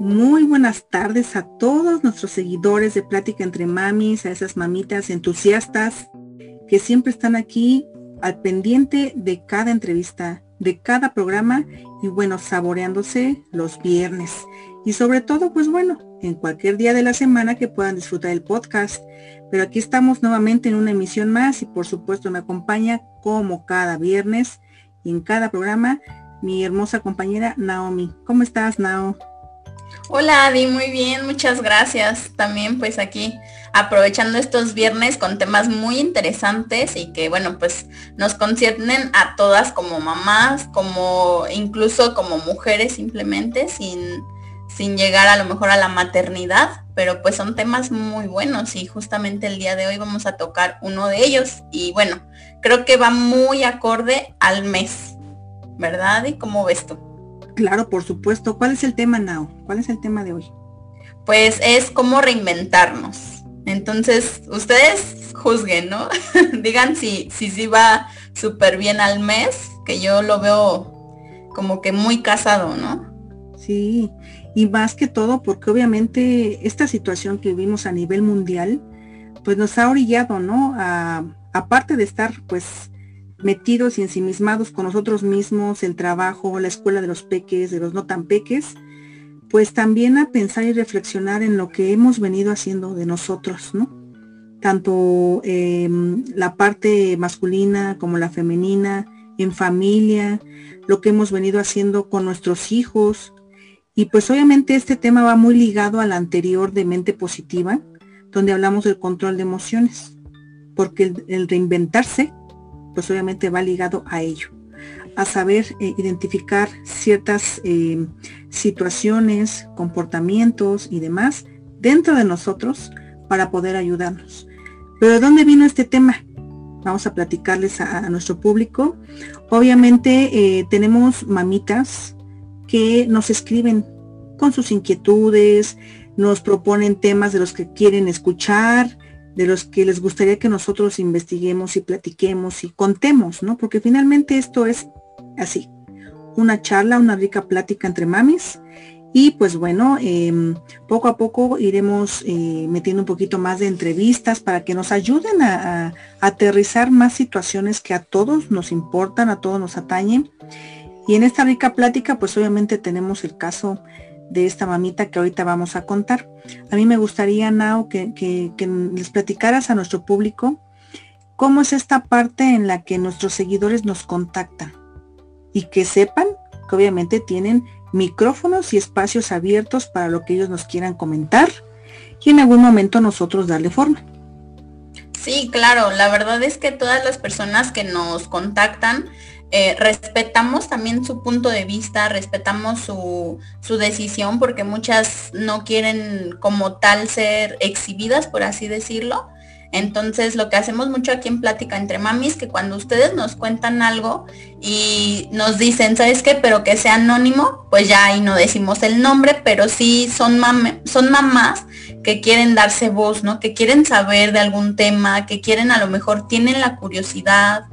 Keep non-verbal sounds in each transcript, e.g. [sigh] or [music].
Muy buenas tardes a todos nuestros seguidores de Plática entre Mamis, a esas mamitas entusiastas que siempre están aquí al pendiente de cada entrevista, de cada programa y bueno, saboreándose los viernes. Y sobre todo, pues bueno, en cualquier día de la semana que puedan disfrutar el podcast. Pero aquí estamos nuevamente en una emisión más y por supuesto me acompaña como cada viernes y en cada programa mi hermosa compañera Naomi. ¿Cómo estás, Nao? Hola Adi, muy bien, muchas gracias. También pues aquí aprovechando estos viernes con temas muy interesantes y que bueno pues nos conciernen a todas como mamás, como incluso como mujeres simplemente sin, sin llegar a lo mejor a la maternidad, pero pues son temas muy buenos y justamente el día de hoy vamos a tocar uno de ellos y bueno, creo que va muy acorde al mes, ¿verdad? ¿Y cómo ves tú? Claro, por supuesto. ¿Cuál es el tema, Nao? ¿Cuál es el tema de hoy? Pues es cómo reinventarnos. Entonces, ustedes juzguen, ¿no? [laughs] Digan si sí si, va súper bien al mes, que yo lo veo como que muy casado, ¿no? Sí, y más que todo porque obviamente esta situación que vivimos a nivel mundial, pues nos ha orillado, ¿no? A, aparte de estar pues metidos y ensimismados con nosotros mismos, el trabajo, la escuela de los peques, de los no tan peques, pues también a pensar y reflexionar en lo que hemos venido haciendo de nosotros, ¿no? Tanto em, la parte masculina como la femenina, en familia, lo que hemos venido haciendo con nuestros hijos. Y pues obviamente este tema va muy ligado al anterior de mente positiva, donde hablamos del control de emociones, porque el reinventarse pues obviamente va ligado a ello, a saber eh, identificar ciertas eh, situaciones, comportamientos y demás dentro de nosotros para poder ayudarnos. Pero ¿de dónde vino este tema? Vamos a platicarles a, nuestro público. Obviamente eh, tenemos mamitas que nos escriben con sus inquietudes, nos proponen temas de los que quieren escuchar, de los que les gustaría que nosotros investiguemos y platiquemos y contemos, ¿no? Porque finalmente esto es así, una charla, una rica plática entre mamis. Y pues bueno, em, poco a poco iremos eh, metiendo un poquito más de entrevistas para que nos ayuden a, a, aterrizar más situaciones que a todos nos importan, a todos nos atañen. Y en esta rica plática, pues obviamente tenemos el caso de esta mamita que ahorita vamos a contar. A mí me gustaría, Nao, que, que, les platicaras a nuestro público cómo es esta parte en la que nuestros seguidores nos contactan y que sepan que obviamente tienen micrófonos y espacios abiertos para lo que ellos nos quieran comentar y en algún momento nosotros darle forma. Sí, claro, la verdad es que todas las personas que nos contactan eh, respetamos también su punto de vista, respetamos su, su, decisión porque muchas no quieren como tal ser exhibidas, por así decirlo. Entonces lo que hacemos mucho aquí en Plática entre Mamis, que cuando ustedes nos cuentan algo y nos dicen, ¿sabes qué? Pero que sea anónimo, pues ya ahí no decimos el nombre, pero sí son, son mamás que quieren darse voz, ¿no? Que quieren saber de algún tema, que quieren a lo mejor tienen la curiosidad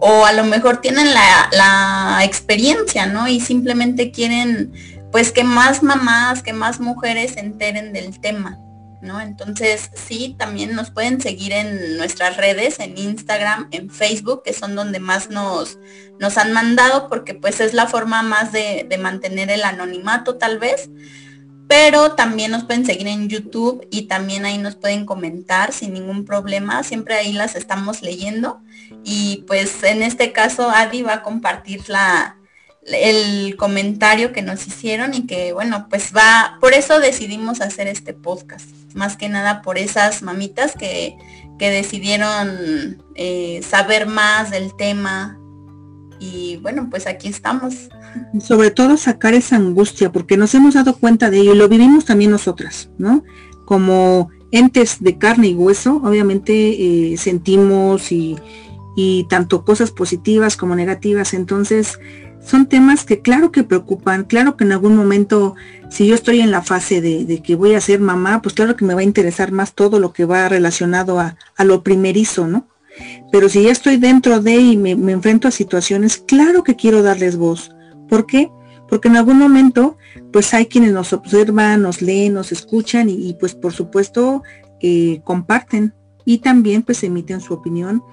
o a lo mejor tienen la, experiencia, ¿no? Y simplemente quieren pues que más mamás, que más mujeres se enteren del tema. ¿No? Entonces, sí, también nos pueden seguir en nuestras redes, en Instagram, en Facebook, que son donde más nos, nos han mandado, porque pues es la forma más de, de mantener el anonimato tal vez pero también nos pueden seguir en YouTube y también ahí nos pueden comentar sin ningún problema. Siempre ahí las estamos leyendo. Y pues en este caso Adi va a compartir la, el comentario que nos hicieron y que bueno, pues va, por eso decidimos hacer este podcast. Más que nada por esas mamitas que, que decidieron eh, saber más del tema, y bueno, pues aquí estamos. Sobre todo sacar esa angustia, porque nos hemos dado cuenta de ello y lo vivimos también nosotras, ¿no? Como entes de carne y hueso, obviamente eh, sentimos y, y tanto cosas positivas como negativas, entonces son temas que claro que preocupan, claro que en algún momento, si yo estoy en la fase de, que voy a ser mamá, pues claro que me va a interesar más todo lo que va relacionado a, a lo primerizo, ¿no? Pero si ya estoy dentro de y me, enfrento a situaciones, claro que quiero darles voz. ¿Por qué? porque en algún momento pues hay quienes nos observan, nos leen, nos escuchan y, pues por supuesto eh, comparten y también pues emiten su opinión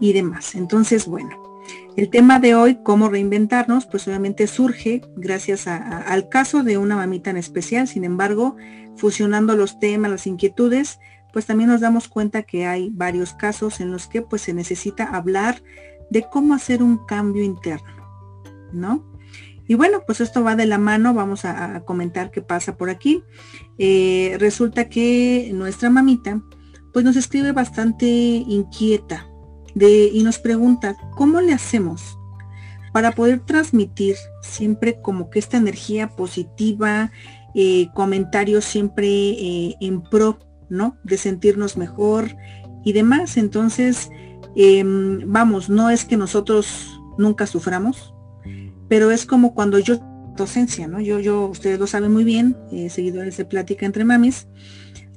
y demás. Entonces, bueno, el tema de hoy, cómo reinventarnos, pues obviamente surge gracias al caso de una mamita en especial. Sin embargo, fusionando los temas, las inquietudes, pues también nos damos cuenta que hay varios casos en los que pues se necesita hablar de cómo hacer un cambio interno, ¿no? Y bueno, pues esto va de la mano, vamos a, comentar qué pasa por aquí. Eh, resulta que nuestra mamita pues nos escribe bastante inquieta y nos pregunta, ¿cómo le hacemos para poder transmitir siempre como que esta energía positiva, eh, comentarios siempre eh, en pro, ¿no? De sentirnos mejor y demás. Entonces, em, vamos, no es que nosotros nunca suframos, pero es como cuando yo docencia, ¿no? Yo, yo, ustedes lo saben muy bien, seguidores de Plática entre Mamis,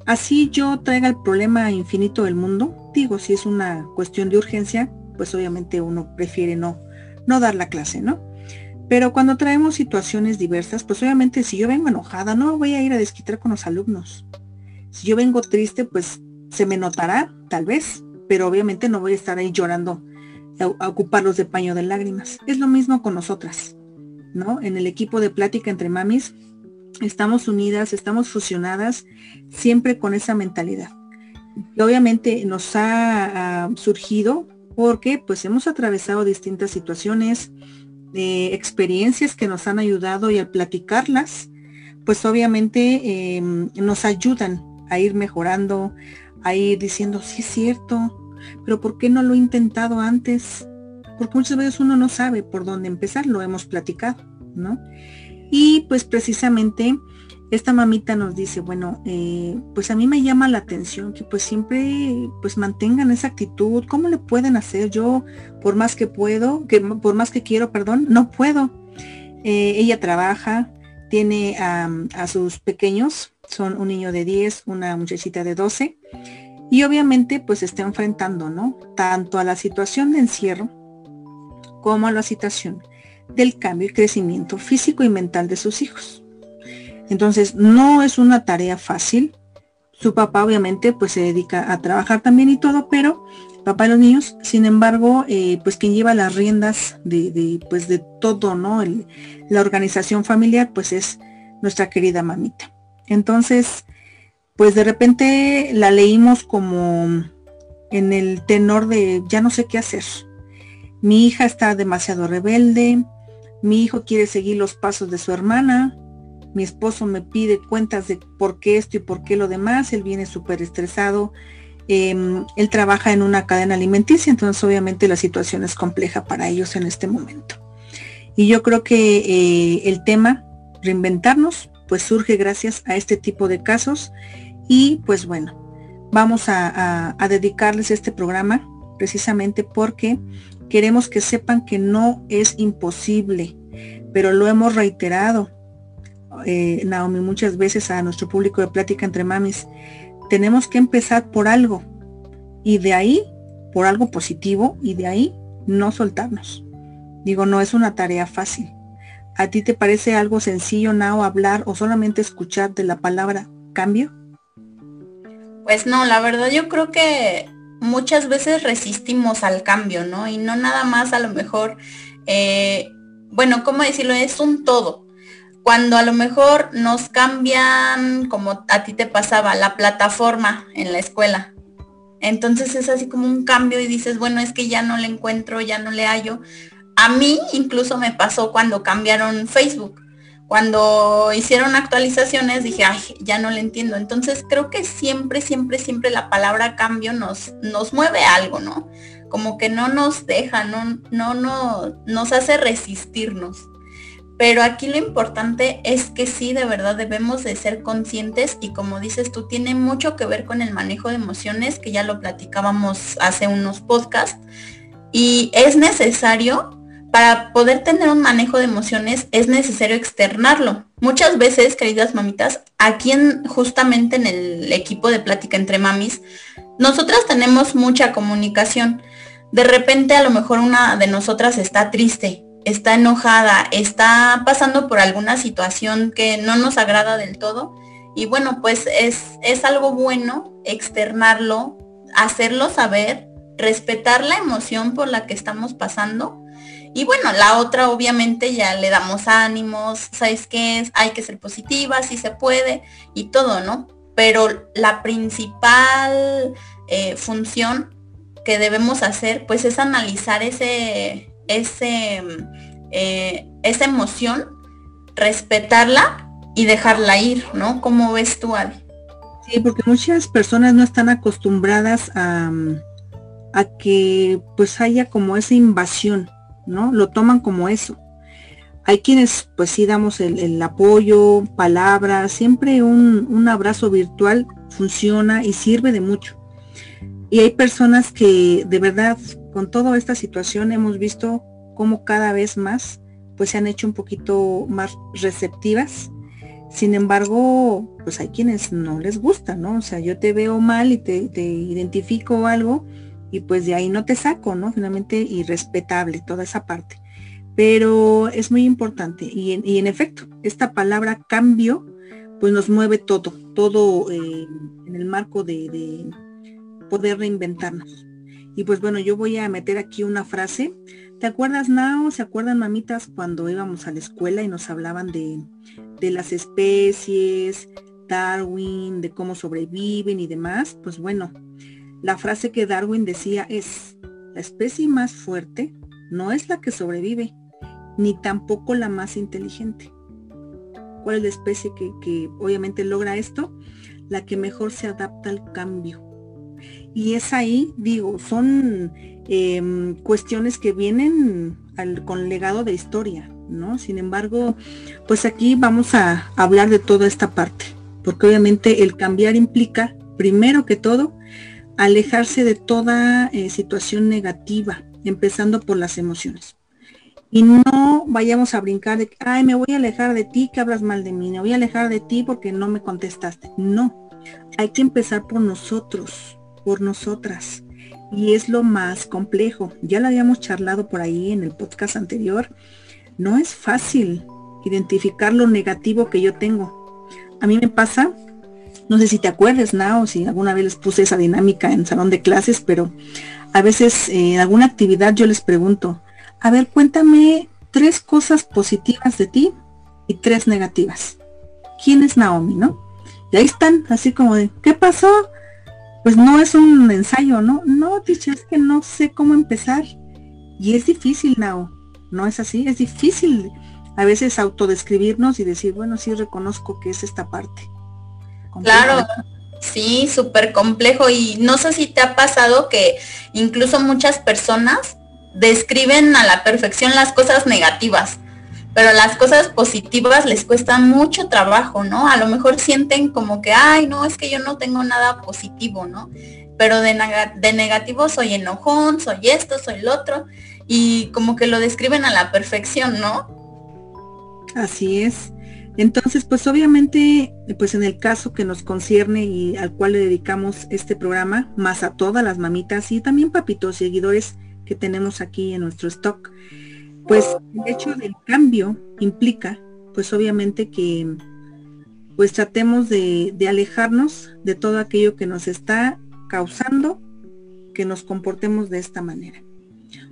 así yo traiga el problema infinito del mundo, digo, si es una cuestión de urgencia, pues obviamente uno prefiere no, no dar la clase, ¿no? Pero cuando traemos situaciones diversas, pues obviamente si yo vengo enojada, no voy a ir a desquitar con los alumnos. Si yo vengo triste, pues se me notará, tal vez, pero obviamente no voy a estar ahí llorando a, ocuparlos de paño de lágrimas. Es lo mismo con nosotras, ¿no? En el equipo de plática entre mamis, estamos unidas, estamos fusionadas, siempre con esa mentalidad. Y obviamente nos ha, surgido porque pues hemos atravesado distintas situaciones, eh, experiencias que nos han ayudado y al platicarlas, pues obviamente em, nos ayudan a ir mejorando, a ir diciendo, sí es cierto, pero ¿por qué no lo he intentado antes? Porque muchas veces uno no sabe por dónde empezar, lo hemos platicado, ¿no? Y pues precisamente esta mamita nos dice, bueno, eh, pues a mí me llama la atención que pues siempre pues mantengan esa actitud, ¿cómo le pueden hacer? Yo por más que puedo, que por más que quiero, perdón, no puedo. Eh, ella trabaja, tiene a sus pequeños, son un niño de 10, una muchachita de 12, y obviamente pues está enfrentando, ¿no? Tanto a la situación de encierro como a la situación del cambio y crecimiento físico y mental de sus hijos. Entonces, no es una tarea fácil. Su papá obviamente pues se dedica a trabajar también y todo, pero papá de los niños, sin embargo, eh, pues quien lleva las riendas de, pues de todo, ¿no? la organización familiar pues es nuestra querida mamita. Entonces, pues de repente la leímos como en el tenor de ya no sé qué hacer. Mi hija está demasiado rebelde, mi hijo quiere seguir los pasos de su hermana, mi esposo me pide cuentas de por qué esto y por qué lo demás, él viene súper estresado, em, él trabaja en una cadena alimenticia, entonces obviamente la situación es compleja para ellos en este momento. Y yo creo que eh, el tema, reinventarnos, pues surge gracias a este tipo de casos y pues bueno, vamos a, dedicarles este programa precisamente porque queremos que sepan que no es imposible, pero lo hemos reiterado, eh, Naomi, muchas veces a nuestro público de plática entre mamis. Tenemos que empezar por algo y de ahí, por algo positivo y de ahí no soltarnos. Digo, no es una tarea fácil. ¿A ti te parece algo sencillo, Nao, hablar o solamente escuchar de la palabra cambio? Pues no, la verdad yo creo que muchas veces resistimos al cambio, ¿no? Y no nada más a lo mejor, eh, bueno, ¿cómo decirlo? Es un todo. Cuando a lo mejor nos cambian, como a ti te pasaba, la plataforma en la escuela. Entonces es así como un cambio y dices, bueno, es que ya no le encuentro, ya no le hallo. A mí incluso me pasó cuando cambiaron Facebook cuando hicieron actualizaciones dije, ay, ya no le entiendo. Entonces creo que siempre, siempre, siempre la palabra cambio nos, nos mueve algo, ¿no? Como que no nos deja, no, no, no nos hace resistirnos. Pero aquí lo importante es que sí, de verdad debemos de ser conscientes y como dices tú, tiene mucho que ver con el manejo de emociones, que ya lo platicábamos hace unos podcasts. Y es necesario para poder tener un manejo de emociones es necesario externarlo. Muchas veces, queridas mamitas, aquí en, justamente en el equipo de plática entre mamis, nosotras tenemos mucha comunicación. De repente a lo mejor una de nosotras está triste está enojada, está pasando por alguna situación que no nos agrada del todo. Y bueno, pues es, es algo bueno externarlo, hacerlo saber, respetar la emoción por la que estamos pasando. Y bueno, la otra obviamente ya le damos ánimos, ¿sabes qué es? Hay que ser positiva, si se puede y todo, ¿no? Pero la principal eh, función que debemos hacer pues es analizar ese, ese, eh, esa emoción, respetarla y dejarla ir, ¿no? ¿Cómo ves tú, Adi? Sí, porque muchas personas no están acostumbradas a, a que pues haya como esa invasión, ¿no? Lo toman como eso. Hay quienes pues sí damos el, apoyo, palabras, siempre un, un, abrazo virtual funciona y sirve de mucho. Y hay personas que de verdad con toda esta situación hemos visto cómo cada vez más pues se han hecho un poquito más receptivas. Sin embargo, pues hay quienes no les gusta, ¿no? O sea, yo te veo mal y te, te identifico algo y pues de ahí no te saco, ¿no? Finalmente irrespetable toda esa parte. Pero es muy importante y en, efecto, esta palabra cambio pues nos mueve todo, todo eh, en el marco de, de poder reinventarnos. Y pues bueno, yo voy a meter aquí una frase ¿Te acuerdas, Nao? ¿Se acuerdan, mamitas, cuando íbamos a la escuela y nos hablaban de, de las especies, Darwin, de cómo sobreviven y demás? Pues bueno, la frase que Darwin decía es, la especie más fuerte no es la que sobrevive, ni tampoco la más inteligente. ¿Cuál es la especie que, que obviamente logra esto? La que mejor se adapta al cambio. Y es ahí, digo, son Em, cuestiones que vienen al, con legado de historia, ¿no? Sin embargo, pues aquí vamos a hablar de toda esta parte, porque obviamente el cambiar implica, primero que todo, alejarse de toda eh, situación negativa, empezando por las emociones. Y no vayamos a brincar de, ay, me voy a alejar de ti que hablas mal de mí, me voy a alejar de ti porque no me contestaste. No, hay que empezar por nosotros, por nosotras y es lo más complejo. Ya lo habíamos charlado por ahí en el podcast anterior. No es fácil identificar lo negativo que yo tengo. A mí me pasa, no sé si te acuerdas, Nao, si alguna vez les puse esa dinámica en salón de clases, pero a veces eh, en alguna actividad yo les pregunto, a ver, cuéntame tres cosas positivas de ti y tres negativas. ¿Quién es Naomi, no? Y ahí están, así como de, ¿qué pasó? pues no es un ensayo, ¿no? No, teacher, es que no sé cómo empezar. Y es difícil, Nao. No es así, es difícil a veces autodescribirnos y decir, bueno, sí reconozco que es esta parte. Claro, sí, súper complejo. Y no sé si te ha pasado que incluso muchas personas describen a la perfección las cosas negativas pero las cosas positivas les cuesta mucho trabajo, ¿no? A lo mejor sienten como que, ay, no, es que yo no tengo nada positivo, ¿no? Pero de, de negativo soy enojón, soy esto, soy el otro, y como que lo describen a la perfección, ¿no? Así es. Entonces, pues obviamente, pues en el caso que nos concierne y al cual le dedicamos este programa, más a todas las mamitas y también papitos seguidores que tenemos aquí en nuestro stock, pues el hecho del cambio implica, pues obviamente que pues tratemos de, alejarnos de todo aquello que nos está causando que nos comportemos de esta manera.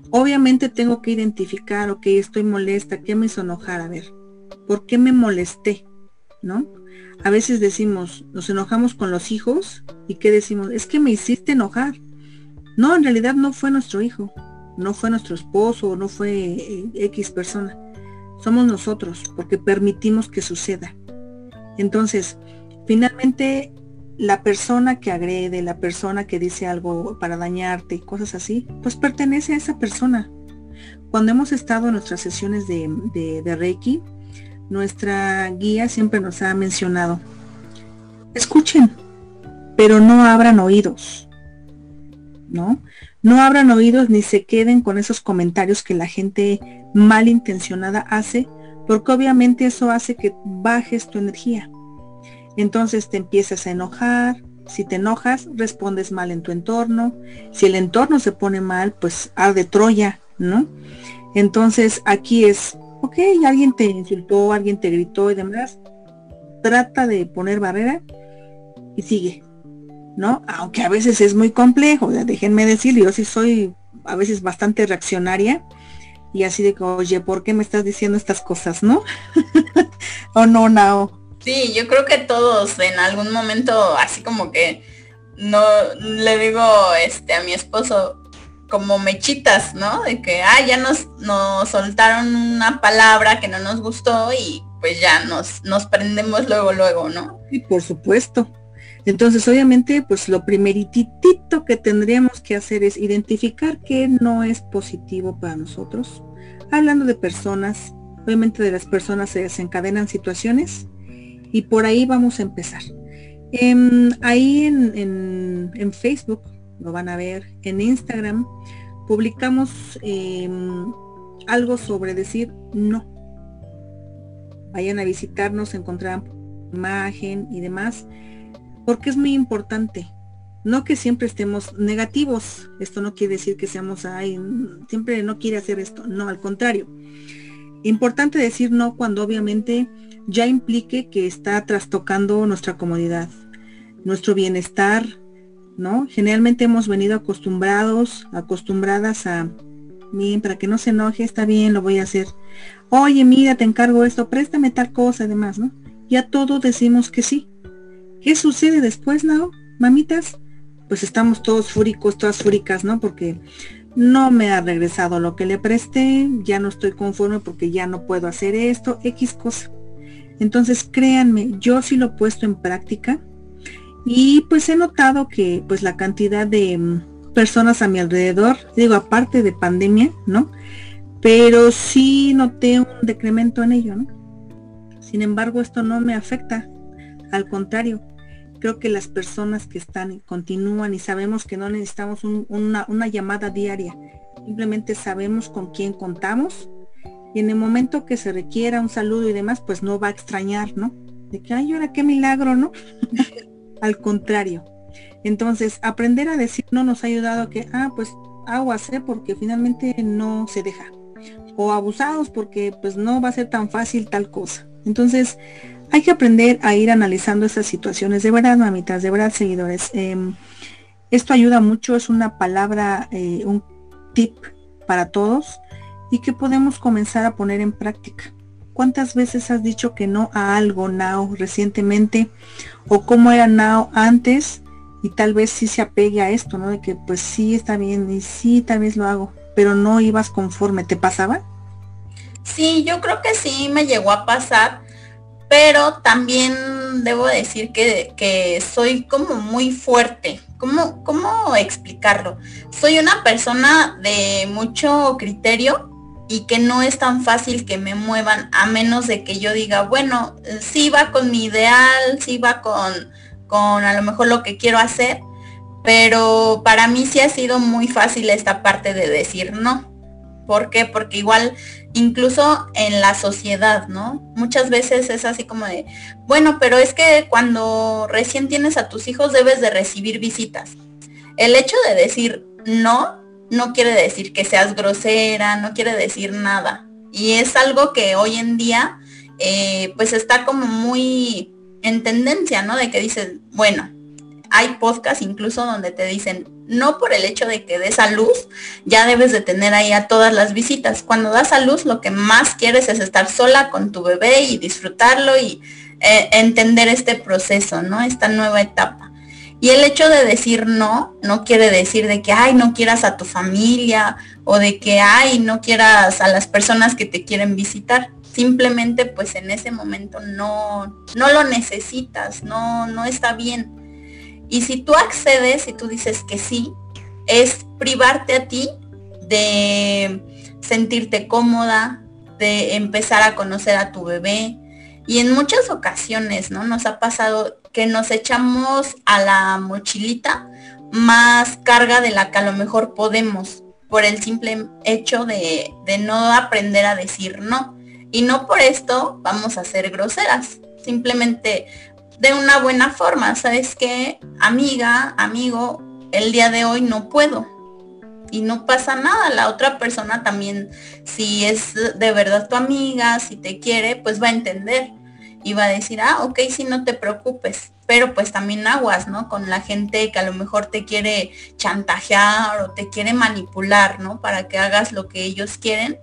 Obviamente tengo que identificar, ok, estoy molesta, ¿qué me hizo enojar? A ver, ¿por qué me molesté? ¿No? A veces decimos, nos enojamos con los hijos y ¿qué decimos? Es que me hiciste enojar. No, en realidad no fue nuestro hijo no fue nuestro esposo, no fue eh, X persona. Somos nosotros, porque permitimos que suceda. Entonces, finalmente, la persona que agrede, la persona que dice algo para dañarte y cosas así, pues pertenece a esa persona. Cuando hemos estado en nuestras sesiones de, de Reiki, nuestra guía siempre nos ha mencionado, escuchen, pero no abran oídos, ¿no? No abran oídos ni se queden con esos comentarios que la gente malintencionada hace, porque obviamente eso hace que bajes tu energía. Entonces te empiezas a enojar, si te enojas, respondes mal en tu entorno, si el entorno se pone mal, pues arde Troya, ¿no? Entonces aquí es, ok, alguien te insultó, alguien te gritó y demás, trata de poner barrera y sigue, ¿no? Aunque a veces es muy complejo, déjenme decir, yo sí soy a veces bastante reaccionaria y así de que, oye, ¿por qué me estás diciendo estas cosas, no? [laughs] o no, no. Sí, yo creo que todos en algún momento así como que no le digo este a mi esposo como mechitas, ¿no? De que ah, ya nos, nos soltaron una palabra que no nos gustó y pues ya nos, nos prendemos luego, luego, ¿no? Sí, por supuesto. Entonces, obviamente, pues lo primeritito que tendríamos que hacer es identificar qué no es positivo para nosotros. Hablando de personas, obviamente de las personas se desencadenan situaciones y por ahí vamos a empezar. Em, ahí en, en, Facebook, lo van a ver, en Instagram, publicamos em, algo sobre decir no. Vayan a visitarnos, encontrarán imagen y demás porque es muy importante. No que siempre estemos negativos, esto no quiere decir que seamos, ay, siempre no quiere hacer esto, no, al contrario. Importante decir no cuando obviamente ya implique que está trastocando nuestra comodidad, nuestro bienestar, Generalmente hemos venido acostumbrados, acostumbradas a, bien, para que no se enoje, está bien, lo voy a hacer. Oye, mira, te encargo esto, préstame tal cosa, además, ¿no? Ya todo decimos que sí. ¿Qué sucede después, Nao? Mamitas, pues estamos todos fúricos, todas fúricas, ¿no? Porque no me ha regresado lo que le presté, ya no estoy conforme porque ya no puedo hacer esto, X cosa. Entonces, créanme, yo sí lo he puesto en práctica y pues he notado que pues la cantidad de mm, personas a mi alrededor, digo, aparte de pandemia, ¿no? Pero sí noté un decremento en ello, ¿no? Sin embargo, esto no me afecta. Al contrario, creo que las personas que están y continúan y sabemos que no necesitamos una, llamada diaria, simplemente sabemos con quién contamos y en el momento que se requiera un saludo y demás, pues no va a extrañar, ¿no? De que, ay, ahora qué milagro, ¿no? [laughs] Al contrario. Entonces, aprender a decir no nos ha ayudado a que, ah, pues aguas, ¿eh? porque finalmente no se deja. O abusados porque pues no va a ser tan fácil tal cosa. Entonces, hay que aprender a ir analizando esas situaciones. De verdad, mamitas, de verdad, seguidores. Em, esto ayuda mucho, es una palabra, eh, un tip para todos y que podemos comenzar a poner en práctica. ¿Cuántas veces has dicho que no a algo now recientemente? ¿O cómo era now antes? Y tal vez sí se apegue a esto, ¿no? De que pues sí está bien y sí tal vez lo hago, pero no ibas conforme. ¿Te pasaba? Sí, yo creo que sí me llegó a pasar pero también debo decir que, soy como muy fuerte. ¿Cómo, ¿Cómo explicarlo? Soy una persona de mucho criterio y que no es tan fácil que me muevan a menos de que yo diga, bueno, sí va con mi ideal, sí va con, con a lo mejor lo que quiero hacer, pero para mí sí ha sido muy fácil esta parte de decir no. ¿Por qué? Porque igual incluso en la sociedad, ¿no? Muchas veces es así como de, bueno, pero es que cuando recién tienes a tus hijos debes de recibir visitas. El hecho de decir no, no quiere decir que seas grosera, no quiere decir nada. Y es algo que hoy en día, eh, pues está como muy en tendencia, ¿no? De que dices, bueno, hay podcasts incluso donde te dicen, no por el hecho de que des a luz, ya debes de tener ahí a todas las visitas. Cuando das a luz, lo que más quieres es estar sola con tu bebé y disfrutarlo y eh, entender este proceso, ¿no? Esta nueva etapa. Y el hecho de decir no, no quiere decir de que, ay, no quieras a tu familia o de que, ay, no quieras a las personas que te quieren visitar. Simplemente, pues en ese momento no, no lo necesitas, no, no está bien y si tú accedes y tú dices que sí, es privarte a ti de sentirte cómoda, de empezar a conocer a tu bebé. Y en muchas ocasiones, ¿no? Nos ha pasado que nos echamos a la mochilita más carga de la que a lo mejor podemos por el simple hecho de, de no aprender a decir no. Y no por esto vamos a ser groseras. Simplemente de una buena forma. ¿Sabes qué? Amiga, amigo, el día de hoy no puedo. y no pasa nada. La otra persona también, si es de verdad tu amiga, si te quiere, pues va a entender va a decir, ah, ok, si no te preocupes. Pero pues también aguas, ¿no? Con la gente que a lo mejor te quiere chantajear o te quiere manipular, ¿no? Para que hagas lo que ellos quieren.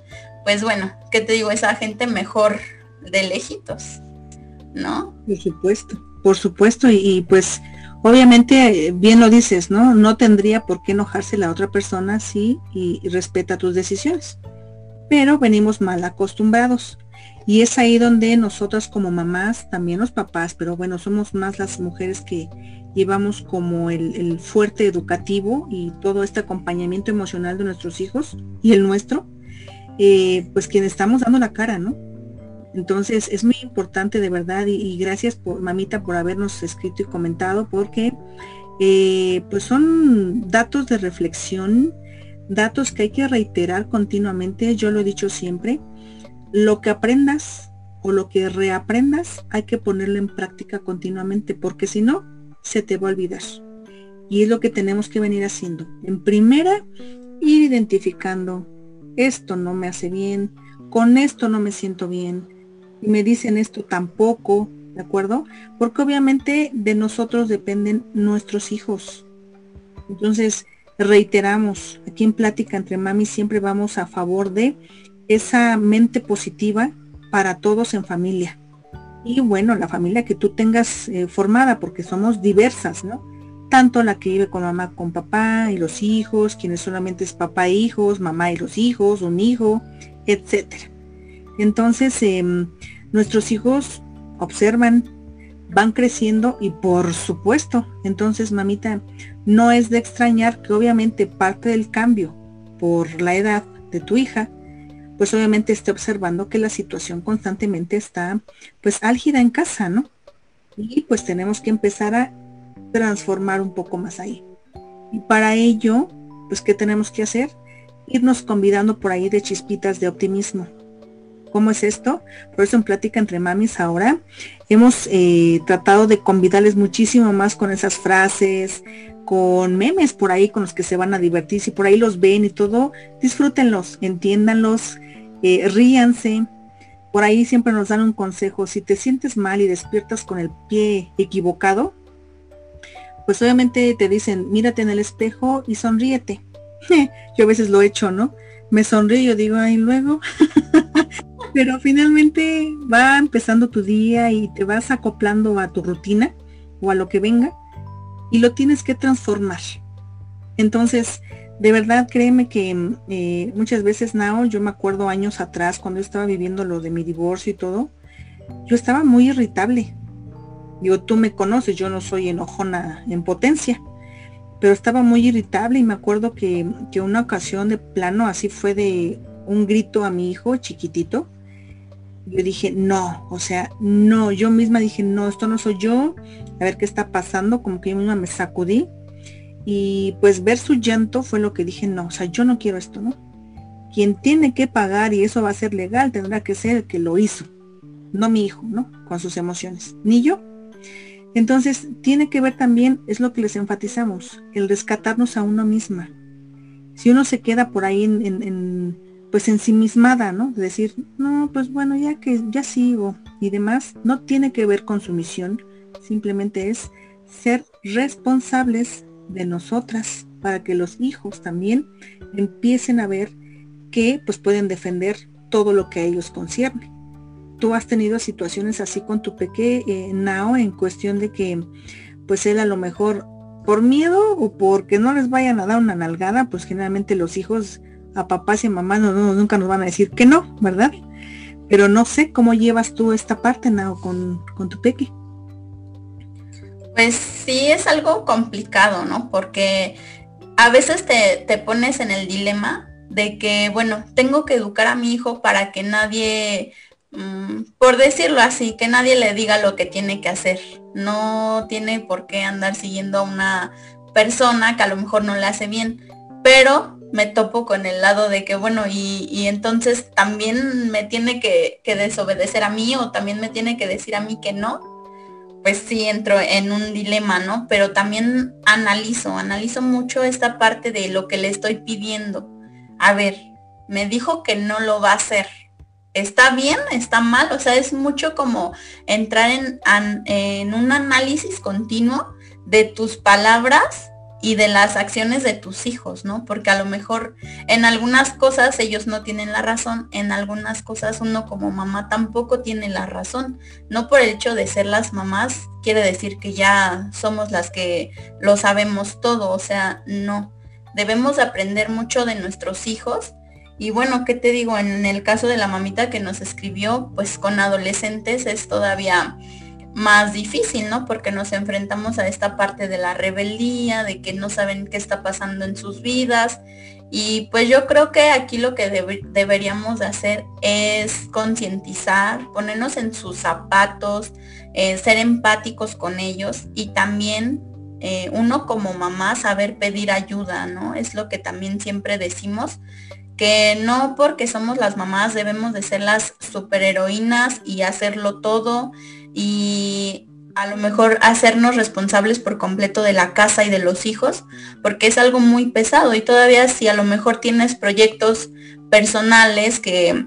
Pues bueno, ¿qué te digo? Esa gente mejor de lejitos, ¿no? Por supuesto, por supuesto. y pues Obviamente, bien lo dices, ¿no? No tendría por qué enojarse la otra persona si y, respeta tus decisiones. Pero venimos mal acostumbrados. Y es ahí donde nosotras como mamás, también los papás, pero bueno, somos más las mujeres que llevamos como el, fuerte educativo y todo este acompañamiento emocional de nuestros hijos y el nuestro, eh, pues quien estamos dando la cara, ¿no? Entonces es muy importante de verdad y, gracias por mamita por habernos escrito y comentado porque eh, pues son datos de reflexión, datos que hay que reiterar continuamente. Yo lo he dicho siempre, lo que aprendas o lo que reaprendas hay que ponerlo en práctica continuamente porque si no se te va a olvidar. Y es lo que tenemos que venir haciendo. En primera, ir identificando, esto no me hace bien, con esto no me siento bien, y me dicen esto tampoco, ¿de acuerdo? Porque obviamente de nosotros dependen nuestros hijos. Entonces, reiteramos, aquí en Plática entre Mami siempre vamos a favor de esa mente positiva para todos en familia. Y bueno, la familia que tú tengas eh, formada, porque somos diversas, ¿no? Tanto la que vive con mamá, con papá y los hijos, quienes solamente es papá e hijos, mamá y los hijos, un hijo, etcétera. Entonces, em, nuestros hijos observan, van creciendo y por supuesto, entonces mamita, no es de extrañar que obviamente parte del cambio por la edad de tu hija, pues obviamente esté observando que la situación constantemente está pues álgida en casa, ¿no? Y pues tenemos que empezar a transformar un poco más ahí. Y para ello, pues ¿qué tenemos que hacer? Irnos convidando por ahí de chispitas de optimismo. ¿Cómo es esto? Por eso en Plática entre Mamis ahora hemos eh, tratado de convidarles muchísimo más con esas frases, con memes por ahí con los que se van a divertir. Si por ahí los ven y todo, disfrútenlos, entiéndanlos, eh, ríanse. Por ahí siempre nos dan un consejo. Si te sientes mal y despiertas con el pie equivocado, pues obviamente te dicen, mírate en el espejo y sonríete. [laughs] Yo a veces lo he hecho, ¿no? Me sonrío, digo, ahí luego. [laughs] Pero finalmente va empezando tu día y te vas acoplando a tu rutina o a lo que venga y lo tienes que transformar. Entonces, de verdad, créeme que eh, muchas veces, Nao, yo me acuerdo años atrás, cuando yo estaba viviendo lo de mi divorcio y todo, yo estaba muy irritable. Digo, tú me conoces, yo no soy enojona en potencia, pero estaba muy irritable y me acuerdo que, que una ocasión de plano así fue de un grito a mi hijo chiquitito yo dije, no, o sea, no, yo misma dije, no, esto no soy yo, a ver qué está pasando, como que yo misma me sacudí y pues ver su llanto fue lo que dije, no, o sea, yo no quiero esto, ¿no? Quien tiene que pagar y eso va a ser legal tendrá que ser el que lo hizo, no mi hijo, ¿no? Con sus emociones, ni yo. Entonces, tiene que ver también, es lo que les enfatizamos, el rescatarnos a uno misma. Si uno se queda por ahí en, en pues ensimismada, ¿no? decir, no, pues bueno, ya que ya sigo y demás, no tiene que ver con su misión, simplemente es ser responsables de nosotras para que los hijos también empiecen a ver que pues pueden defender todo lo que a ellos concierne. Tú has tenido situaciones así con tu pequeño eh, Nao en cuestión de que pues él a lo mejor por miedo o porque no les vayan a dar una nalgada, pues generalmente los hijos a papás y mamás no, nunca nos van a decir que no, ¿verdad? Pero no sé cómo llevas tú esta parte, Nao, con, con tu peque. Pues sí es algo complicado, ¿no? Porque a veces te, te, pones en el dilema de que, bueno, tengo que educar a mi hijo para que nadie, mm, por decirlo así, que nadie le diga lo que tiene que hacer. No tiene por qué andar siguiendo a una persona que a lo mejor no le hace bien. Pero me topo con el lado de que, bueno, y, entonces también me tiene que, desobedecer a mí o también me tiene que decir a mí que no. pues sí entro en un dilema, ¿no? Pero también analizo, analizo mucho esta parte de lo que le estoy pidiendo. A ver, me dijo que no lo va a hacer. ¿Está bien? ¿Está mal? O sea, es mucho como entrar en, en un análisis continuo de tus palabras y de las acciones de tus hijos, ¿no? Porque a lo mejor en algunas cosas ellos no tienen la razón, en algunas cosas uno como mamá tampoco tiene la razón. No por el hecho de ser las mamás quiere decir que ya somos las que lo sabemos todo, o sea, no. Debemos aprender mucho de nuestros hijos. Y bueno, ¿qué te digo? En el caso de la mamita que nos escribió, pues con adolescentes es todavía más difícil, ¿no? Porque nos enfrentamos a esta parte de la rebeldía, de que no saben qué está pasando en sus vidas. Y pues yo creo que aquí lo que deberíamos de hacer es concientizar, ponernos en sus zapatos, eh, ser empáticos con ellos y también eh, uno como mamá saber pedir ayuda, ¿no? Es lo que también siempre decimos, que no porque somos las mamás debemos de ser las superheroínas y hacerlo todo y a lo mejor hacernos responsables por completo de la casa y de los hijos, porque es algo muy pesado y todavía si a lo mejor tienes proyectos personales que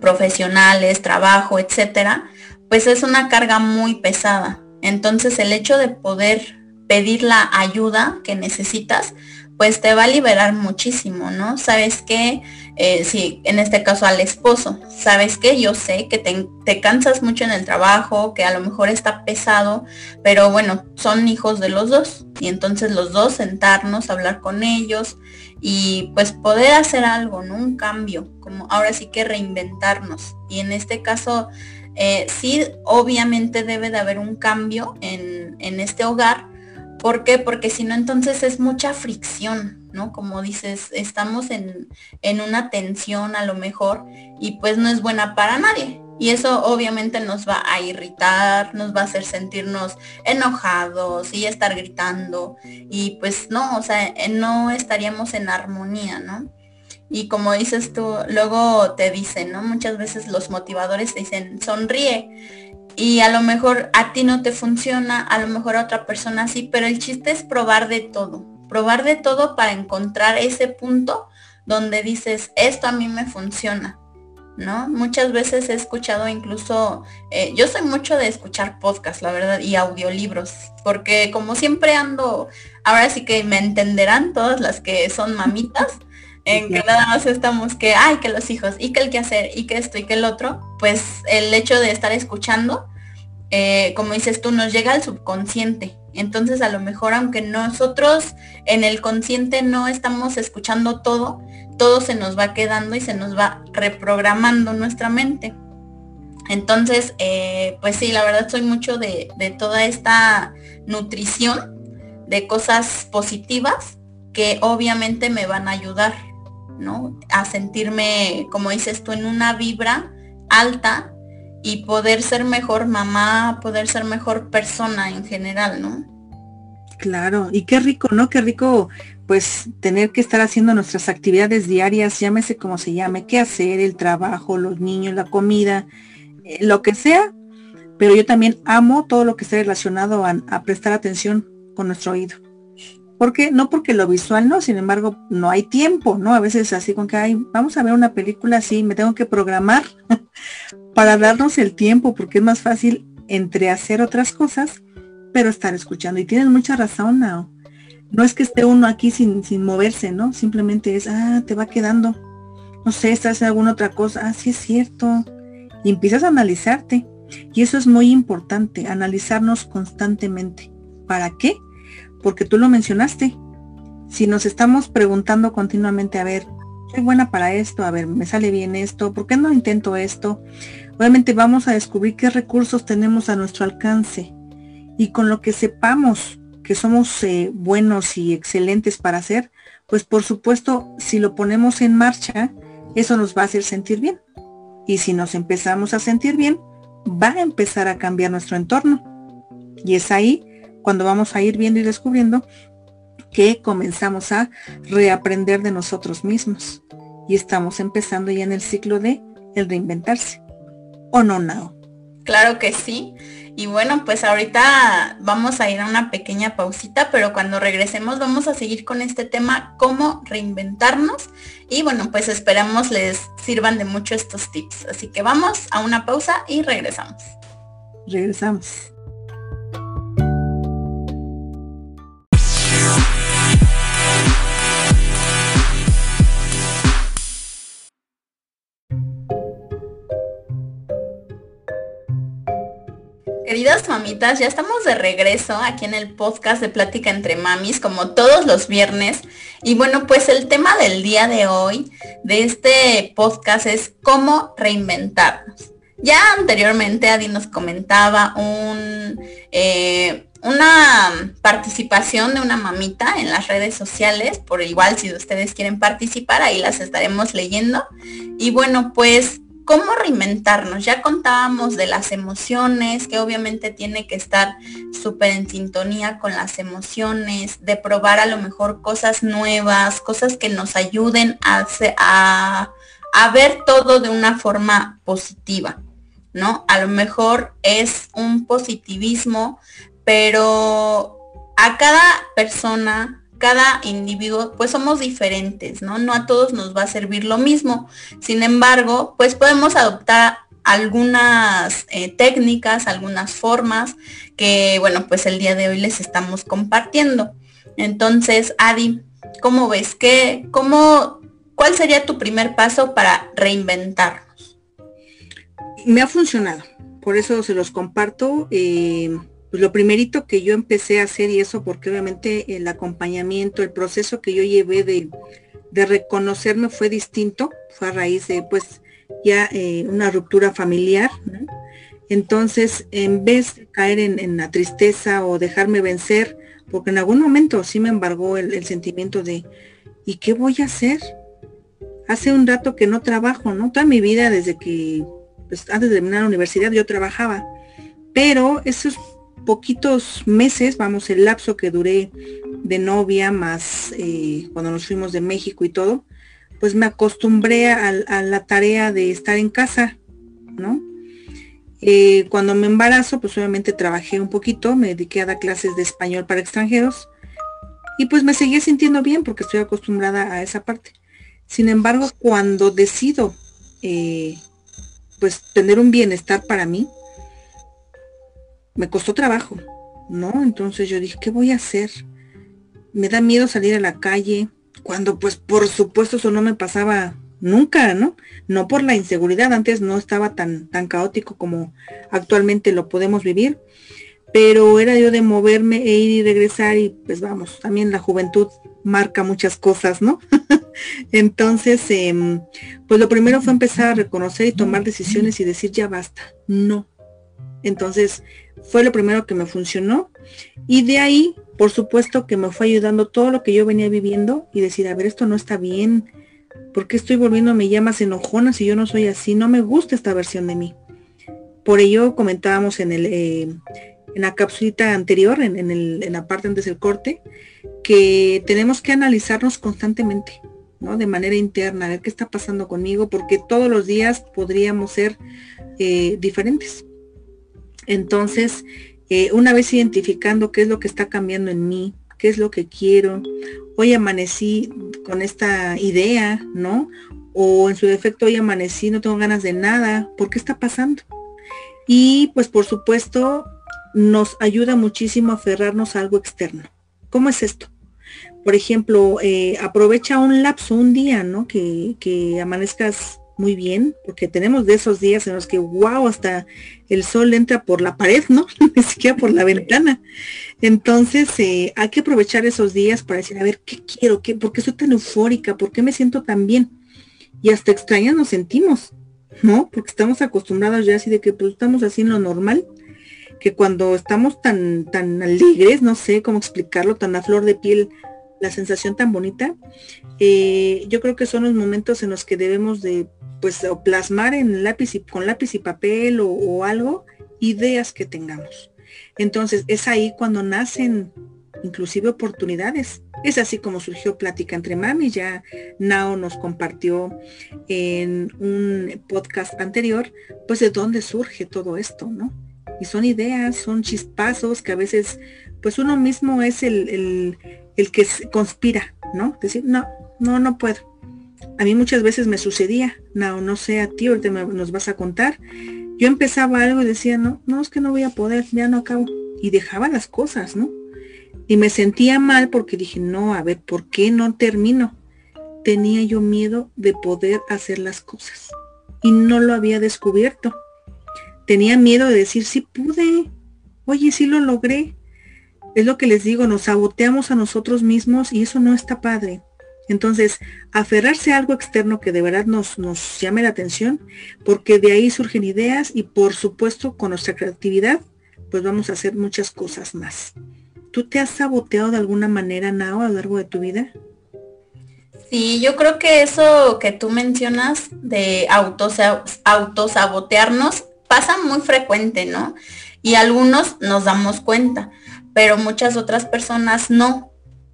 profesionales, trabajo, etcétera, pues es una carga muy pesada. Entonces el hecho de poder pedir la ayuda que necesitas, pues te va a liberar muchísimo, ¿no? Sabes que, eh, si en este caso al esposo, sabes que yo sé que te, cansas mucho en el trabajo, que a lo mejor está pesado, pero bueno, son hijos de los dos. Y entonces los dos sentarnos, hablar con ellos y pues poder hacer algo, ¿no? Un cambio, como ahora sí que reinventarnos. Y en este caso, eh, sí, obviamente debe de haber un cambio en, en este hogar ¿Por qué? Porque si no, entonces es mucha fricción, ¿no? Como dices, estamos en, una tensión a lo mejor y pues no es buena para nadie. Y eso obviamente nos va a irritar, nos va a hacer sentirnos enojados y estar gritando. Y pues no, o sea, no estaríamos en armonía, ¿no? Y como dices tú, luego te dicen, ¿no? Muchas veces los motivadores te dicen, sonríe y a lo mejor a ti no te funciona, a lo mejor a otra persona sí, pero el chiste es probar de todo, probar de todo para encontrar ese punto donde dices, esto a mí me funciona, ¿no? Muchas veces he escuchado incluso, eh, yo soy mucho de escuchar podcasts, la verdad, y audiolibros, porque como siempre ando, ahora sí que me entenderán todas las que son mamitas, [laughs] en que nada más estamos que, ay, que los hijos, y que el que hacer, y que esto, y que el otro, pues el hecho de estar escuchando, eh, como dices tú, nos llega al subconsciente. Entonces a lo mejor aunque nosotros en el consciente no estamos escuchando todo, todo se nos va quedando y se nos va reprogramando nuestra mente. Entonces, eh, pues sí, la verdad soy mucho de, de toda esta nutrición de cosas positivas que obviamente me van a ayudar ¿no? A sentirme, como dices tú, en una vibra alta y poder ser mejor mamá, poder ser mejor persona en general, ¿no? Claro, y qué rico, ¿no? Qué rico, pues, tener que estar haciendo nuestras actividades diarias, llámese como se llame, qué hacer, el trabajo, los niños, la comida, eh, lo que sea, pero yo también amo todo lo que esté relacionado a prestar atención con nuestro oído porque no porque lo visual no, sin embargo, no hay tiempo, ¿no? A veces así con que, ay, vamos a ver una película así, me tengo que programar [laughs] para darnos el tiempo, porque es más fácil entre hacer otras cosas, pero estar escuchando. Y tienes mucha razón, Nao. No es que esté uno aquí sin, sin moverse, ¿no? Simplemente es, ah, te va quedando. No sé, estás en alguna otra cosa. Ah, sí es cierto. Y empiezas a analizarte. Y eso es muy importante, analizarnos constantemente. ¿Para qué? porque tú lo mencionaste. Si nos estamos preguntando continuamente, a ver, soy buena para esto, a ver, me sale bien esto, ¿por qué no intento esto? Obviamente vamos a descubrir qué recursos tenemos a nuestro alcance y con lo que sepamos que somos eh, buenos y excelentes para hacer, pues por supuesto, si lo ponemos en marcha, eso nos va a hacer sentir bien. Y si nos empezamos a sentir bien, va a empezar a cambiar nuestro entorno. Y es ahí cuando vamos a ir viendo y descubriendo que comenzamos a reaprender de nosotros mismos y estamos empezando ya en el ciclo de el reinventarse. ¿O no, Nao? Claro que sí. Y bueno, pues ahorita vamos a ir a una pequeña pausita, pero cuando regresemos vamos a seguir con este tema, cómo reinventarnos. Y bueno, pues esperamos les sirvan de mucho estos tips. Así que vamos a una pausa y regresamos. Regresamos. Queridas mamitas, ya estamos de regreso aquí en el podcast de Plática entre Mamis, como todos los viernes. Y bueno, pues el tema del día de hoy, de este podcast, es cómo reinventarnos. Ya anteriormente Adi nos comentaba eh, una participación de una mamita en las redes sociales, por igual si ustedes quieren participar, ahí las estaremos leyendo. Y bueno, pues cómo reinventarnos. Ya contábamos de las emociones, que obviamente tiene que estar súper en sintonía con las emociones, de probar a lo mejor cosas nuevas, cosas que nos ayuden a, a, ver todo de una forma positiva, ¿no? A lo mejor es un positivismo, pero a cada persona cada individuo, pues somos diferentes, ¿no? No a todos nos va a servir lo mismo. Sin embargo, pues podemos adoptar algunas eh, técnicas, algunas formas que, bueno, pues el día de hoy les estamos compartiendo. Entonces, Adi, ¿cómo ves? ¿Qué, cómo, ¿Cuál sería tu primer paso para reinventarnos? Me ha funcionado, por eso se los comparto. Eh, pues lo primerito que yo empecé a hacer y eso porque obviamente el acompañamiento, el proceso que yo llevé de, reconocerme fue distinto, fue a raíz de pues ya eh, una ruptura familiar. Entonces, en vez de caer en, la tristeza o dejarme vencer, porque en algún momento sí me embargó el, sentimiento de, ¿y qué voy a hacer? Hace un rato que no trabajo, ¿no? Toda mi vida, desde que, pues, antes de terminar la universidad, yo trabajaba. Pero eso es poquitos meses, vamos, el lapso que duré de novia, más eh, cuando nos fuimos de México y todo, pues me acostumbré a, la tarea de estar en casa, ¿no? Eh, cuando me embarazo, pues obviamente trabajé un poquito, me dediqué a dar clases de español para extranjeros y pues me seguía sintiendo bien porque estoy acostumbrada a esa parte. Sin embargo, cuando decido eh, pues tener un bienestar para mí, me costó trabajo, ¿no? Entonces yo dije, ¿qué voy a hacer? Me da miedo salir a la calle, cuando pues por supuesto eso no me pasaba nunca, ¿no? No por la inseguridad, antes no estaba tan, tan caótico como actualmente lo podemos vivir, pero era yo de moverme e ir y regresar y pues vamos, también la juventud marca muchas cosas, ¿no? [laughs] Entonces, em, pues lo primero fue empezar a reconocer y tomar decisiones y decir, ya basta, no. Entonces, fue lo primero que me funcionó. Y de ahí, por supuesto, que me fue ayudando todo lo que yo venía viviendo y decir, a ver, esto no está bien. ¿Por qué estoy volviéndome ya más enojona si yo no soy así? No me gusta esta versión de mí. Por ello comentábamos en eh, la capsulita anterior, en la parte antes del corte, que tenemos que analizarnos constantemente, ¿no? De manera interna, a ver qué está pasando conmigo, porque todos los días podríamos ser eh, diferentes. Entonces, eh, una vez identificando qué es lo que está cambiando en mí, qué es lo que quiero, hoy amanecí con esta idea, ¿no? O en su defecto hoy amanecí, no tengo ganas de nada, ¿por qué está pasando? Y pues por supuesto nos ayuda muchísimo a aferrarnos a algo externo. ¿Cómo es esto? Por ejemplo, eh, aprovecha un lapso, un día, ¿no? Que, que amanezcas muy bien, porque tenemos de esos días en los que, wow, hasta el sol entra por la pared, ¿no? [laughs] Ni siquiera por la ventana. Entonces, eh, hay que aprovechar esos días para decir, a ver, ¿qué quiero? ¿Qué, ¿Por qué soy tan eufórica? ¿Por qué me siento tan bien? Y hasta extrañas nos sentimos, ¿no? Porque estamos acostumbrados ya así de que pues estamos así en lo normal, que cuando estamos tan, tan alegres, no sé cómo explicarlo, tan a flor de piel, la sensación tan bonita, eh, yo creo que son los momentos en los que debemos de pues plasmar en lápiz y con lápiz y papel o, algo ideas que tengamos. Entonces es ahí cuando nacen inclusive oportunidades, Es así como surgió Plática entre Mami. Ya Nao nos compartió en un podcast anterior, pues de dónde surge todo esto, ¿no? Y son ideas, son chispazos que a veces, pues uno mismo es el, el, que conspira, ¿no? Decir, no, no, no puedo. A mí muchas veces me sucedía, no, no sé a ti, ahorita nos vas a contar. Yo empezaba algo y decía, no, no, es que no voy a poder, ya no acabo. Y dejaba las cosas, ¿no? Y me sentía mal porque dije, no, a ver, ¿por qué no termino? Tenía yo miedo de poder hacer las cosas. Y no lo había descubierto. Tenía miedo de decir, sí pude. Oye, sí lo logré. Es lo que les digo, nos saboteamos a nosotros mismos y eso no está padre. Entonces, aferrarse a algo externo que de verdad nos, nos llame la atención, porque de ahí surgen ideas y por supuesto con nuestra creatividad, pues vamos a hacer muchas cosas más. ¿Tú te has saboteado de alguna manera, Nao, a lo largo de tu vida? Sí, yo creo que eso que tú mencionas de autosabotearnos pasa muy frecuente, ¿no? Y algunos nos damos cuenta, pero muchas otras personas no.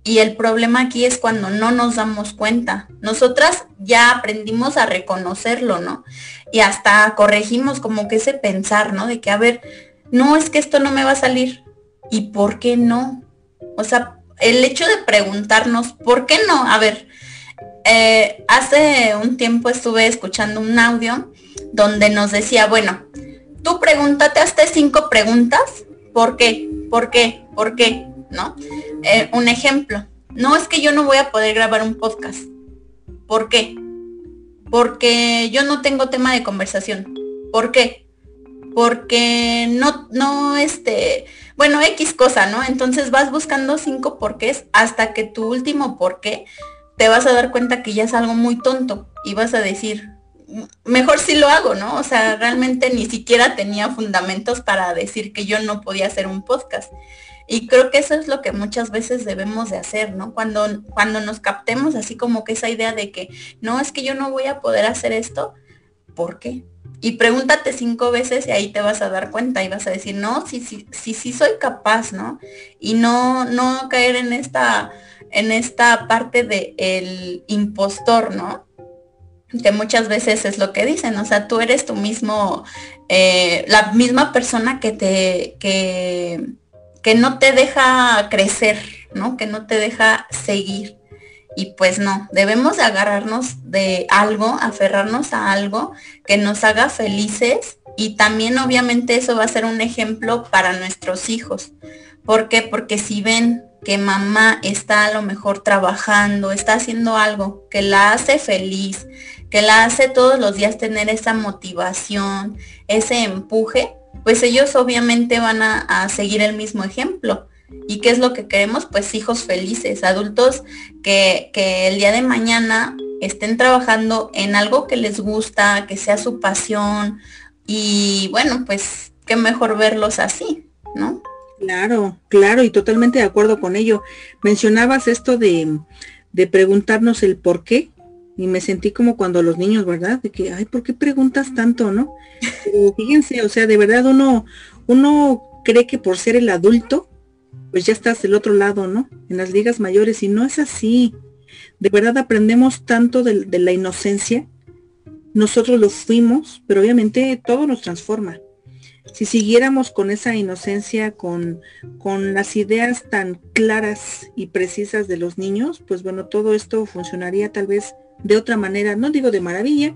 Y el problema aquí es cuando no nos damos cuenta. Nosotras ya aprendimos a reconocerlo, ¿no? Y hasta corregimos como que ese pensar, ¿no? De que, a ver, no es que esto no me va a salir, ¿Y por qué no? O sea, el hecho de preguntarnos, ¿por qué no? A ver, eh, hace un tiempo estuve escuchando un audio donde nos decía, bueno, tú pregúntate hasta cinco preguntas, ¿por qué? ¿Por qué? ¿Por qué? ¿No? Eh, un ejemplo, no es que yo no voy a poder grabar un podcast. ¿Por qué? Porque yo no tengo tema de conversación. ¿Por qué? Porque no, no, este, bueno, X cosa, ¿no? Entonces vas buscando cinco porqués hasta que tu último porqué te vas a dar cuenta que ya es algo muy tonto y vas a decir, mejor si lo hago, ¿no? O sea, realmente ni siquiera tenía fundamentos para decir que yo no podía hacer un podcast. Y creo que eso es lo que muchas veces debemos de hacer, ¿no? Cuando, cuando nos captemos así como que esa idea de que, no, es que yo no voy a poder hacer esto, ¿por qué? y pregúntate cinco veces y ahí te vas a dar cuenta y vas a decir, no, sí, sí, sí, sí soy capaz, ¿no? Y no, no caer en esta, en esta parte de el impostor, ¿no? Que muchas veces es lo que dicen, o sea, tú eres tu mismo, eh, la misma persona que te, que, que no te deja crecer, ¿no? Que no te deja seguir. Y pues no, debemos de agarrarnos de algo, aferrarnos a algo que nos haga felices y también obviamente eso va a ser un ejemplo para nuestros hijos. ¿Por qué? Porque si ven que mamá está a lo mejor trabajando, está haciendo algo que la hace feliz, que la hace todos los días tener esa motivación, ese empuje, pues ellos obviamente van a, seguir el mismo ejemplo. ¿Y qué es lo que queremos? Pues hijos felices, adultos que, el día de mañana estén trabajando en algo que les gusta, que sea su pasión. Y bueno, pues qué mejor verlos así, ¿no? Claro, claro, y totalmente de acuerdo con ello. Mencionabas esto de, de preguntarnos el por qué, y me sentí como cuando los niños, ¿verdad? De que, ay, ¿por qué preguntas tanto, no? fíjense, o sea, de verdad uno, uno cree que por ser el adulto, pues ya estás del otro lado, ¿no? En las ligas mayores y no es así. De verdad aprendemos tanto de, la inocencia. Nosotros lo fuimos, pero obviamente todo nos transforma. Si siguiéramos con esa inocencia, con, con las ideas tan claras y precisas de los niños, pues bueno, todo esto funcionaría tal vez de otra manera, no digo de maravilla,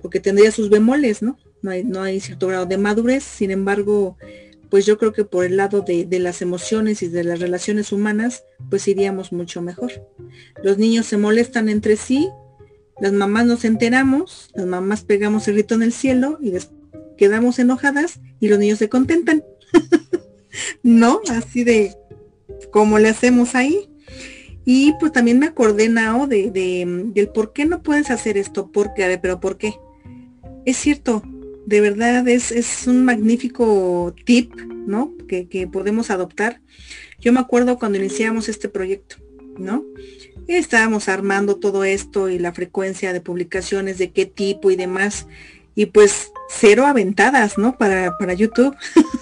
porque tendría sus bemoles, ¿no? No hay, no hay cierto grado de madurez, sin embargo, pues yo creo que por el lado de, las emociones y de las relaciones humanas, pues iríamos mucho mejor. Los niños se molestan entre sí, las mamás nos enteramos, las mamás pegamos el grito en el cielo y quedamos enojadas y los niños se contentan. [laughs] ¿No? Así de como le hacemos ahí. Y pues también me acordé, Nao, de, de, del por qué no puedes hacer esto, porque, a pero ¿por qué? Es cierto, de verdad es, es un magnífico tip, ¿no? Que, que, podemos adoptar. Yo me acuerdo cuando iniciamos este proyecto, ¿no? Estábamos armando todo esto y la frecuencia de publicaciones, de qué tipo y demás. Y pues cero aventadas, ¿no? Para, para YouTube. [laughs]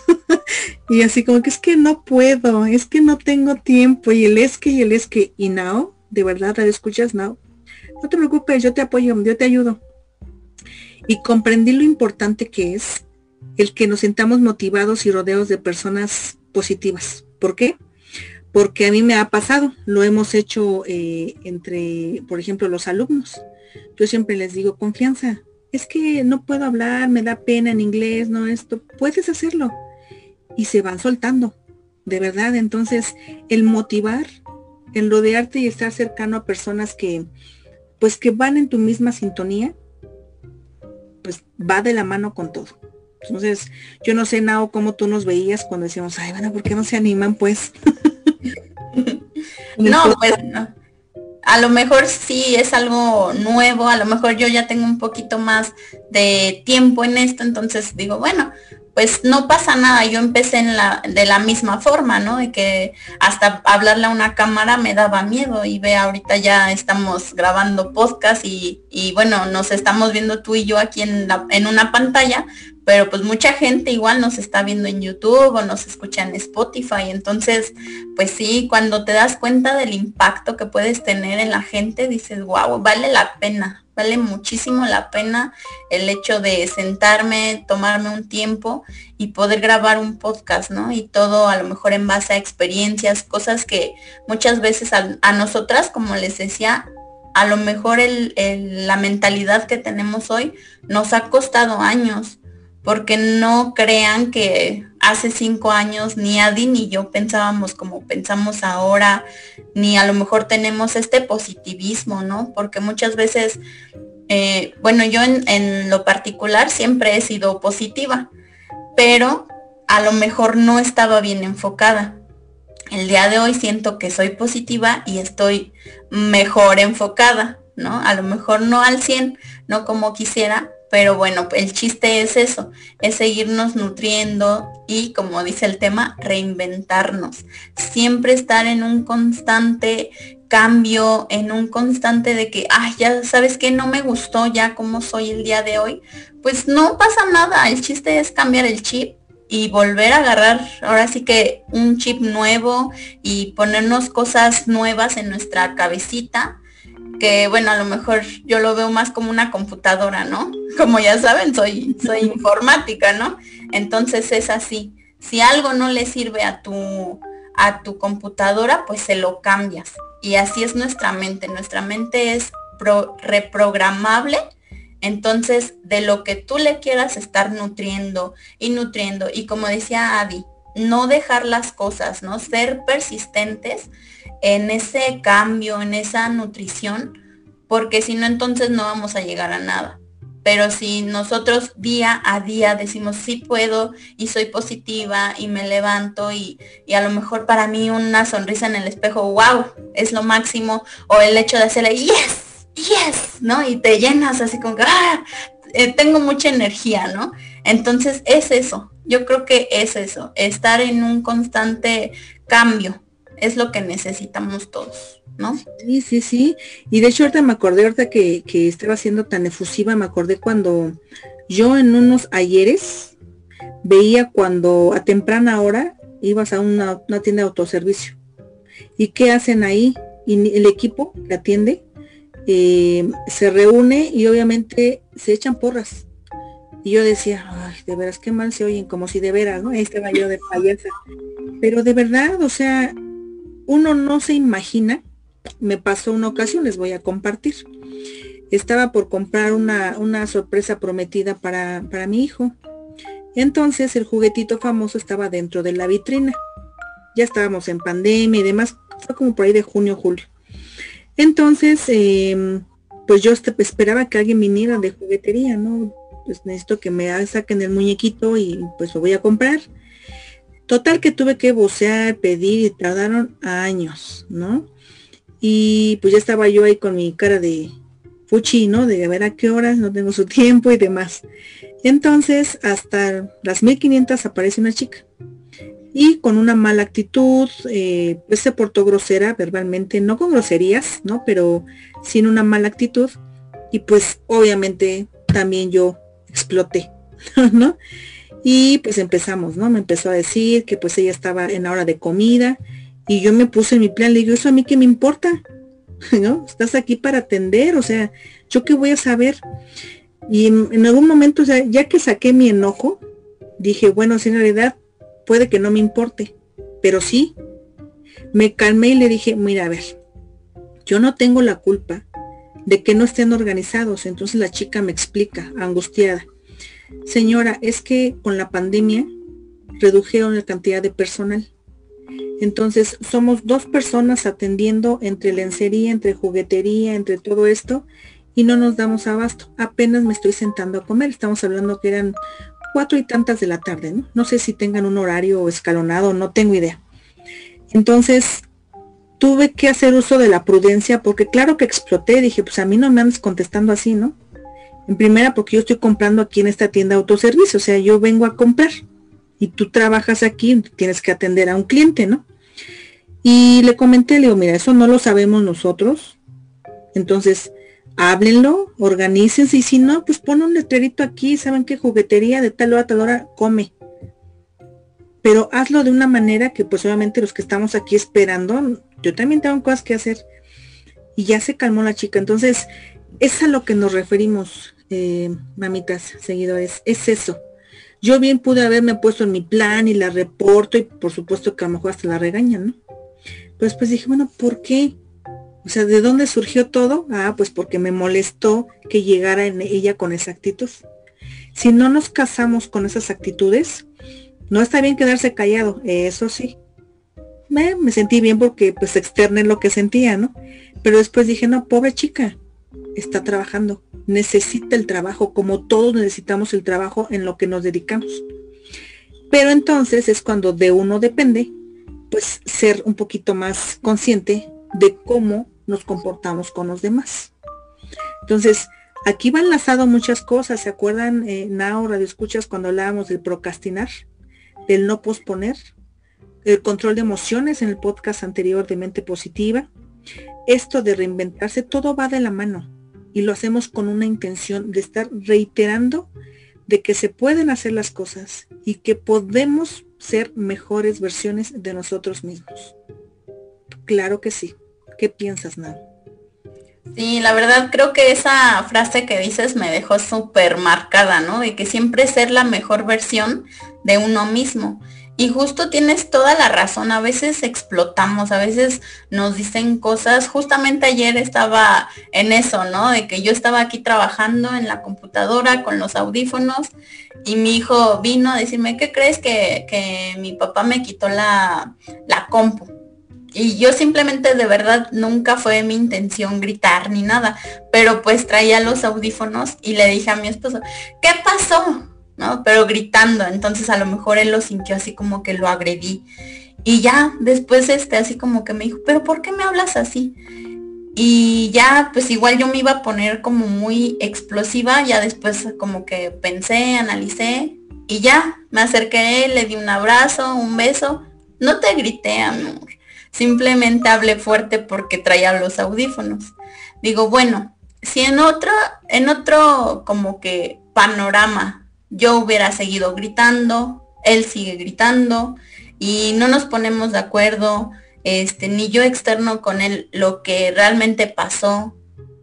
Y así como que es que no puedo, es que no tengo tiempo, y el es que, y el es que, y now, de verdad, la escuchas now. No te preocupes, yo te apoyo, yo te ayudo. Y comprendí lo importante que es el que nos sentamos motivados y rodeados de personas positivas. ¿Por qué? Porque a mí me ha pasado, lo hemos hecho eh, entre, por ejemplo, los alumnos. Yo siempre les digo, confianza, es que no puedo hablar, me da pena en inglés, no esto, puedes hacerlo. Y se van soltando, de verdad. Entonces, el motivar, el rodearte y estar cercano a personas que, pues que van en tu misma sintonía, pues va de la mano con todo. Entonces, yo no sé, Nao, cómo tú nos veías cuando decíamos, ay, bueno, ¿por qué no se animan, pues? [laughs] no, pues no a lo mejor sí es algo nuevo, a lo mejor yo ya tengo un poquito más de tiempo en esto, entonces digo, bueno, pues no pasa nada, yo empecé en la, de la misma forma, ¿no? De que hasta hablarle a una cámara me daba miedo y ve, ahorita ya estamos grabando podcast y, y bueno, nos estamos viendo tú y yo aquí en, la, en una pantalla, pero pues mucha gente igual nos está viendo en YouTube o nos escucha en Spotify. Entonces, pues sí, cuando te das cuenta del impacto que puedes tener en la gente, dices, wow, vale la pena, vale muchísimo la pena el hecho de sentarme, tomarme un tiempo y poder grabar un podcast, ¿no? Y todo a lo mejor en base a experiencias, cosas que muchas veces a, nosotras, como les decía, a lo mejor la mentalidad que tenemos hoy nos ha costado años porque no crean que hace cinco años ni Adi ni yo pensábamos como pensamos ahora, ni a lo mejor tenemos este positivismo, ¿no? Porque muchas veces, eh, bueno, yo en, en lo particular siempre he sido positiva, pero a lo mejor no estaba bien enfocada. El día de hoy siento que soy positiva y estoy mejor enfocada, ¿no? A lo mejor no al 100, no como quisiera, pero bueno, el chiste es eso, es seguirnos nutriendo y como dice el tema, reinventarnos. Siempre estar en un constante cambio, en un constante de que, ay, ya sabes que no me gustó ya como soy el día de hoy. Pues no pasa nada, el chiste es cambiar el chip y volver a agarrar ahora sí que un chip nuevo y ponernos cosas nuevas en nuestra cabecita que bueno, a lo mejor yo lo veo más como una computadora, ¿no? [laughs] Como ya saben, soy, soy informática, ¿no? Entonces es así. Si algo no le sirve a tu, a tu computadora, pues se lo cambias. Y así es nuestra mente. Nuestra mente es reprogramable. Entonces, de lo que tú le quieras estar nutriendo y nutriendo. Y como decía Adi, no dejar las cosas, ¿no? Ser persistentes en ese cambio, en esa nutrición, porque si no, entonces no vamos a llegar a nada. Pero si nosotros día a día decimos sí puedo y soy positiva y me levanto y, a lo mejor para mí una sonrisa en el espejo, wow, es lo máximo, o el hecho de hacerle yes, yes, ¿no? Y te llenas así con que, ah, eh, tengo mucha energía, ¿no? Entonces es eso, yo creo que es eso, estar en un constante cambio, es lo que necesitamos todos, ¿no? Sí, sí, sí. Y de hecho ahorita me acordé, ahorita que, que estaba siendo tan efusiva, me acordé cuando yo en unos ayeres veía cuando a temprana hora ibas a una, tienda de autoservicio. ¿Y qué hacen ahí? Y el equipo que atiende eh, se reúne y obviamente se echan porras. Y yo decía, ay, de veras, qué mal se oyen, como si de veras, ¿no? Ahí estaba yo de payasa. Pero de verdad, o sea, uno no se imagina, me pasó una ocasión, les voy a compartir. Estaba por comprar una, una sorpresa prometida para, para mi hijo. Entonces el juguetito famoso estaba dentro de la vitrina. Ya estábamos en pandemia y demás, fue como por ahí de junio, julio. Entonces, em, pues yo este, esperaba que alguien viniera de juguetería, ¿no? Pues necesito que me saquen el muñequito y pues lo voy a comprar. Total que tuve que vocear, pedir y tardaron años, ¿no? Y pues ya estaba yo ahí con mi cara de fuchi, ¿no? De a ver a qué horas, no tengo su [laughs] tiempo y demás. Entonces, hasta las 1500 aparece una chica. Y con una mala actitud, eh, pues se portó grosera verbalmente, no con groserías, ¿no? Pero sin una mala actitud. Y pues obviamente también yo exploté, [laughs] ¿no? Y pues empezamos, ¿no? Me empezó a decir que pues ella estaba en la hora de comida y yo me puse en mi plan, le digo, eso a mí qué me importa, [laughs] ¿no? Estás aquí para atender, o sea, yo qué voy a saber. Y en, algún momento, o sea, ya que saqué mi enojo, dije, bueno, si en realidad puede que no me importe, pero sí, me calmé y le dije, mira, a ver, yo no tengo la culpa de que no estén organizados. Entonces la chica me explica, angustiada, señora, es que con la pandemia redujeron la cantidad de personal. Entonces somos dos personas atendiendo entre lencería, entre juguetería, entre todo esto y no nos damos abasto. Apenas me estoy sentando a comer. Estamos hablando que eran cuatro y tantas de la tarde, ¿no? No sé si tengan un horario escalonado, no tengo idea. Entonces, tuve que hacer uso de la prudencia porque claro que exploté, dije, pues a mí no me andes contestando así, ¿no? En primera porque yo estoy comprando aquí en esta tienda autoservicio, o sea, yo vengo a comprar y tú trabajas aquí, tienes que atender a un cliente, ¿no? Y le comenté, le digo, mira, eso no lo sabemos nosotros. Entonces, háblenlo, organícense y si no, pues pon un letrerito aquí, saben qué juguetería de tal hora a tal hora come. Pero hazlo de una manera que pues obviamente los que estamos aquí esperando, yo también tengo cosas que hacer. Y ya se calmó la chica. Entonces, es a lo que nos referimos, eh, mamitas, seguidores, es eso. Yo bien pude haberme puesto en mi plan y la reporto y por supuesto que a lo mejor hasta la regañan, ¿no? Pero después dije, bueno, ¿por qué? O sea, ¿de dónde surgió todo? Ah, pues porque me molestó que llegara en ella con esa actitud. Si no nos casamos con esas actitudes, no está bien quedarse callado, eso sí. Me, me sentí bien porque pues externé lo que sentía, ¿no? Pero después dije, no, pobre chica, está trabajando, necesita el trabajo, como todos necesitamos el trabajo en lo que nos dedicamos. Pero entonces es cuando de uno depende, pues ser un poquito más consciente de cómo nos comportamos con los demás. Entonces, aquí va enlazado muchas cosas. ¿Se acuerdan, eh, Nao, Radio Escuchas, cuando hablábamos del procrastinar, del no posponer, el control de emociones en el podcast anterior de mente positiva? Esto de reinventarse, todo va de la mano y lo hacemos con una intención de estar reiterando de que se pueden hacer las cosas y que podemos ser mejores versiones de nosotros mismos. Claro que sí. ¿Qué piensas, Nan? Sí, la verdad creo que esa frase que dices me dejó súper marcada, ¿no? De que siempre ser la mejor versión de uno mismo. Y justo tienes toda la razón, a veces explotamos, a veces nos dicen cosas, justamente ayer estaba en eso, ¿no? De que yo estaba aquí trabajando en la computadora con los audífonos y mi hijo vino a decirme, ¿qué crees que, que mi papá me quitó la, la compu? Y yo simplemente de verdad nunca fue mi intención gritar ni nada, pero pues traía los audífonos y le dije a mi esposo, ¿qué pasó? ¿No? Pero gritando, entonces a lo mejor él lo sintió así como que lo agredí. Y ya después este así como que me dijo, pero ¿por qué me hablas así? Y ya pues igual yo me iba a poner como muy explosiva, ya después como que pensé, analicé y ya me acerqué le di un abrazo, un beso. No te grité, amor. Simplemente hablé fuerte porque traía los audífonos. Digo, bueno, si en otro, en otro como que panorama yo hubiera seguido gritando, él sigue gritando y no nos ponemos de acuerdo, este, ni yo externo con él lo que realmente pasó,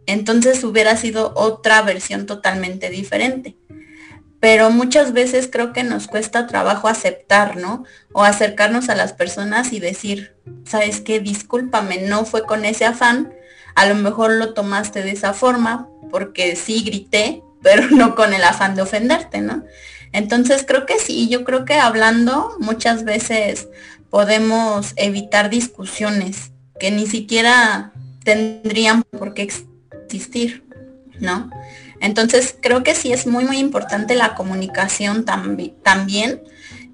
entonces hubiera sido otra versión totalmente diferente. Pero muchas veces creo que nos cuesta trabajo aceptar, ¿no? O acercarnos a las personas y decir, ¿sabes qué? Discúlpame, no fue con ese afán, a lo mejor lo tomaste de esa forma, porque sí grité, pero no con el afán de ofenderte, ¿no? Entonces creo que sí, yo creo que hablando muchas veces podemos evitar discusiones que ni siquiera tendrían por qué existir, ¿no? Entonces creo que sí es muy, muy importante la comunicación también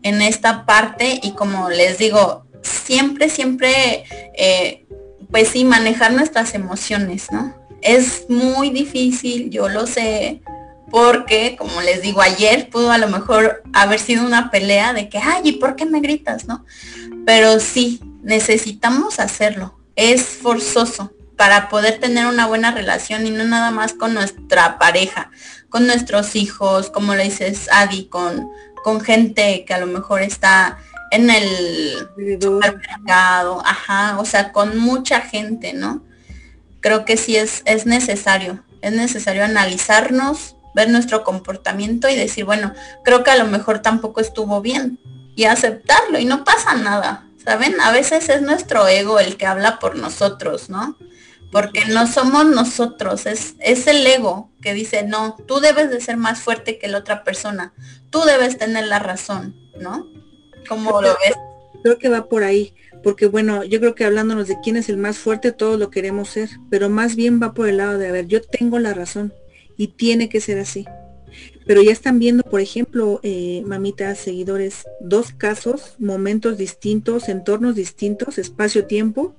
en esta parte y como les digo, siempre, siempre, eh, pues sí, manejar nuestras emociones, ¿no? Es muy difícil, yo lo sé, porque, como les digo, ayer pudo a lo mejor haber sido una pelea de que, ay, ¿y por qué me gritas? ¿No? Pero sí, necesitamos hacerlo. Es forzoso para poder tener una buena relación y no nada más con nuestra pareja, con nuestros hijos, como le dices Adi, con, con gente que a lo mejor está en el supermercado, ajá, o sea, con mucha gente, ¿no? Creo que sí es, es necesario, es necesario analizarnos, ver nuestro comportamiento y decir, bueno, creo que a lo mejor tampoco estuvo bien y aceptarlo y no pasa nada, ¿saben? A veces es nuestro ego el que habla por nosotros, ¿no? Porque no somos nosotros, es, es el ego que dice, no, tú debes de ser más fuerte que la otra persona, tú debes tener la razón, ¿no? ¿Cómo lo ves? Creo que va por ahí, porque bueno, yo creo que hablándonos de quién es el más fuerte, todos lo queremos ser, pero más bien va por el lado de, a ver, yo tengo la razón y tiene que ser así. Pero ya están viendo, por ejemplo, eh, mamitas, seguidores, dos casos, momentos distintos, entornos distintos, espacio-tiempo,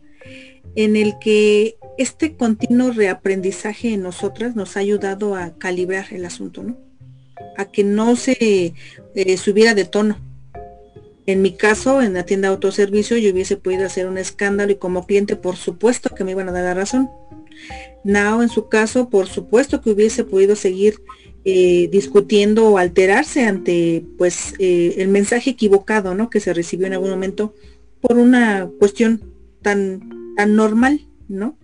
en el que este continuo reaprendizaje en nosotras nos ha ayudado a calibrar el asunto, ¿no? A que no se eh, subiera de tono. En mi caso, en la tienda de autoservicio, yo hubiese podido hacer un escándalo y como cliente, por supuesto que me iban a dar la razón. Now, en su caso, por supuesto que hubiese podido seguir eh, discutiendo o alterarse ante pues eh, el mensaje equivocado, ¿no? Que se recibió en algún momento por una cuestión tan, tan normal, ¿no?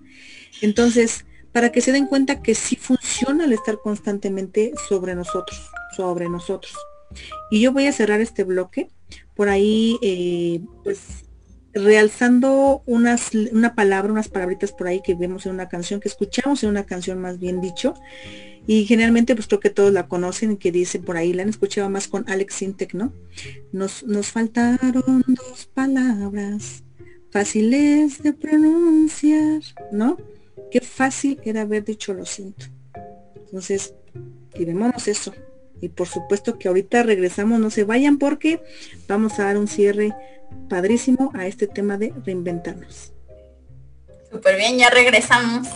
Entonces, para que se den cuenta que sí funciona el estar constantemente sobre nosotros, sobre nosotros. Y yo voy a cerrar este bloque por ahí, eh, pues realzando unas, una palabra, unas palabritas por ahí que vemos en una canción, que escuchamos en una canción más bien dicho. Y generalmente pues creo que todos la conocen y que dice por ahí, la han escuchado más con Alex Sintek, ¿no? Nos, nos faltaron dos palabras fáciles de pronunciar, ¿no? Qué fácil era haber dicho lo siento. Entonces, vemos eso. Y por supuesto que ahorita regresamos, no se vayan porque vamos a dar un cierre padrísimo a este tema de reinventarnos. Súper bien, ya regresamos.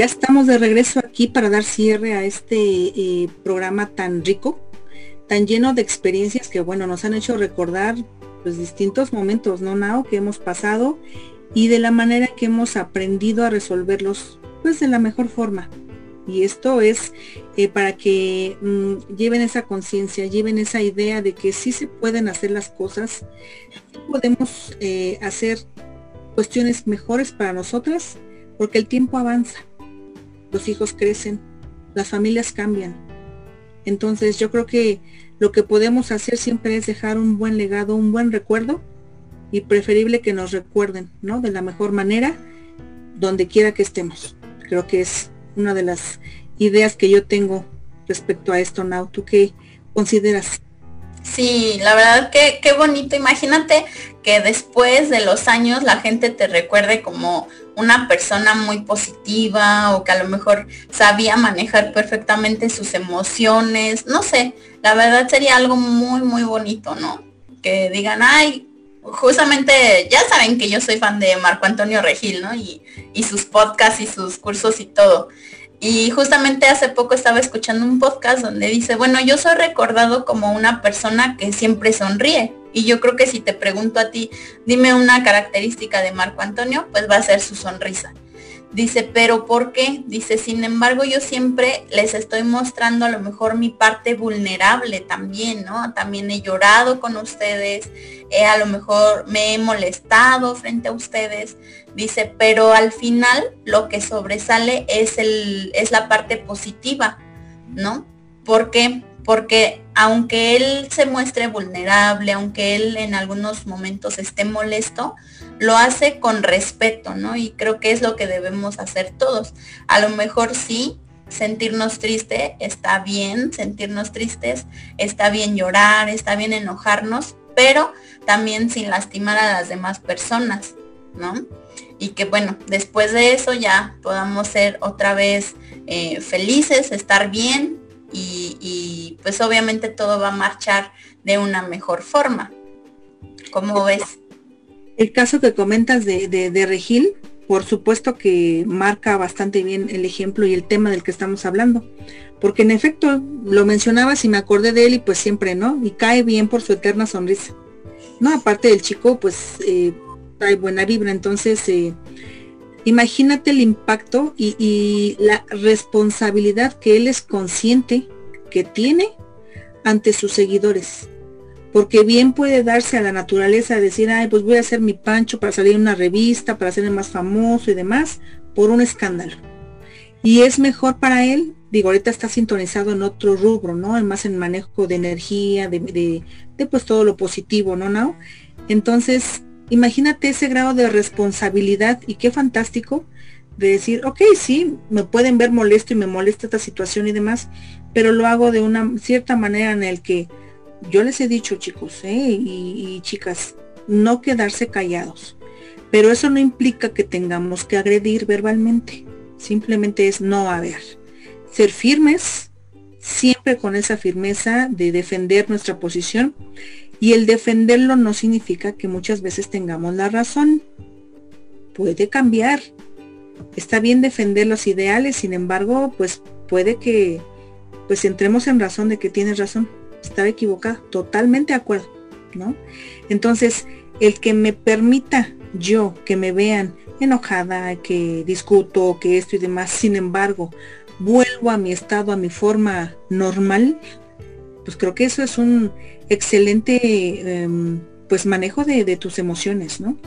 Ya estamos de regreso aquí para dar cierre a este eh, programa tan rico, tan lleno de experiencias que, bueno, nos han hecho recordar los pues, distintos momentos, ¿no, Nao? Que hemos pasado y de la manera que hemos aprendido a resolverlos, pues de la mejor forma. Y esto es eh, para que mm, lleven esa conciencia, lleven esa idea de que sí se pueden hacer las cosas, podemos eh, hacer cuestiones mejores para nosotras, porque el tiempo avanza los hijos crecen, las familias cambian. Entonces yo creo que lo que podemos hacer siempre es dejar un buen legado, un buen recuerdo y preferible que nos recuerden, ¿no? De la mejor manera, donde quiera que estemos. Creo que es una de las ideas que yo tengo respecto a esto, Nau. ¿Tú qué consideras? Sí, la verdad que qué bonito. Imagínate que después de los años la gente te recuerde como una persona muy positiva o que a lo mejor sabía manejar perfectamente sus emociones. No sé, la verdad sería algo muy, muy bonito, ¿no? Que digan, ay, justamente ya saben que yo soy fan de Marco Antonio Regil, ¿no? Y, y sus podcasts y sus cursos y todo. Y justamente hace poco estaba escuchando un podcast donde dice, bueno, yo soy recordado como una persona que siempre sonríe. Y yo creo que si te pregunto a ti, dime una característica de Marco Antonio, pues va a ser su sonrisa. Dice, pero ¿por qué? Dice, sin embargo, yo siempre les estoy mostrando a lo mejor mi parte vulnerable también, ¿no? También he llorado con ustedes, a lo mejor me he molestado frente a ustedes. Dice, pero al final lo que sobresale es, el, es la parte positiva, ¿no? ¿Por qué? Porque aunque él se muestre vulnerable, aunque él en algunos momentos esté molesto, lo hace con respeto, ¿no? Y creo que es lo que debemos hacer todos. A lo mejor sí, sentirnos triste está bien, sentirnos tristes, está bien llorar, está bien enojarnos, pero también sin lastimar a las demás personas, ¿no? Y que bueno, después de eso ya podamos ser otra vez eh, felices, estar bien y, y pues obviamente todo va a marchar de una mejor forma. ¿Cómo ves? El caso que comentas de, de, Regil, por supuesto que marca bastante bien el ejemplo y el tema del que estamos hablando. Porque en efecto, lo mencionabas y me acordé de él y pues siempre, ¿no? Y cae bien por su eterna sonrisa. No, aparte del chico, pues eh, trae buena vibra. Entonces, eh, imagínate el impacto y, la responsabilidad que él es consciente que tiene ante sus seguidores. Porque bien puede darse a la naturaleza de decir, ay, pues voy a hacer mi pancho para salir en una revista, para ser más famoso y demás, por un escándalo. Y es mejor para él, digo, ahorita está sintonizado en otro rubro, ¿no? Más en manejo de energía, de, de pues todo lo positivo, ¿no? ¿no? Entonces, imagínate ese grado de responsabilidad y qué fantástico de decir, ok, sí, me pueden ver molesto y me molesta esta situación y demás, pero lo hago de una cierta manera en el que yo les he dicho chicos ¿eh? y, chicas, no quedarse callados, pero eso no implica que tengamos que agredir verbalmente, simplemente es no haber, ser firmes, siempre con esa firmeza de defender nuestra posición y el defenderlo no significa que muchas veces tengamos la razón. Puede cambiar. Está bien defender los ideales, sin embargo, pues puede que pues entremos en razón de que tienes razón. Estaba equivocada, totalmente de acuerdo, ¿no? Entonces, el que me permita yo que me vean enojada, que discuto, que esto y demás, sin embargo, vuelvo a mi estado, a mi forma normal, pues creo que eso es un excelente em, pues manejo de, tus emociones, ¿no?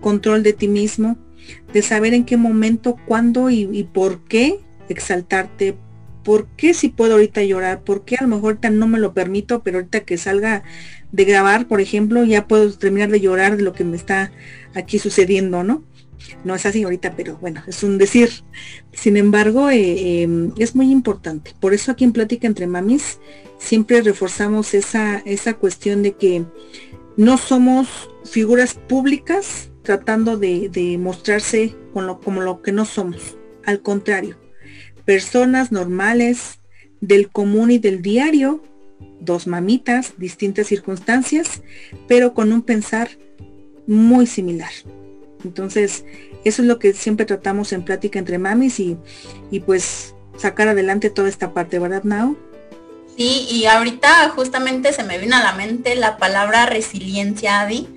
Control de ti mismo, de saber en qué momento, cuándo y, por qué exaltarte, por qué si puedo ahorita llorar, por qué a lo mejor ahorita no me lo permito, pero ahorita que salga de grabar, por ejemplo, ya puedo terminar de llorar de lo que me está aquí sucediendo, ¿no? No es así ahorita, pero bueno, es un decir. Sin embargo, eh, em, es muy importante. Por eso aquí en Plática entre Mamis siempre reforzamos esa, esa cuestión de que no somos figuras públicas tratando de, mostrarse con lo, como lo que no somos. Al contrario, personas normales del común y del diario, dos mamitas, distintas circunstancias, pero con un pensar muy similar. Entonces, eso es lo que siempre tratamos en plática entre mamis y, y pues sacar adelante toda esta parte, ¿verdad, Nao? Sí, y ahorita justamente se me vino a la mente la palabra resiliencia, Adi,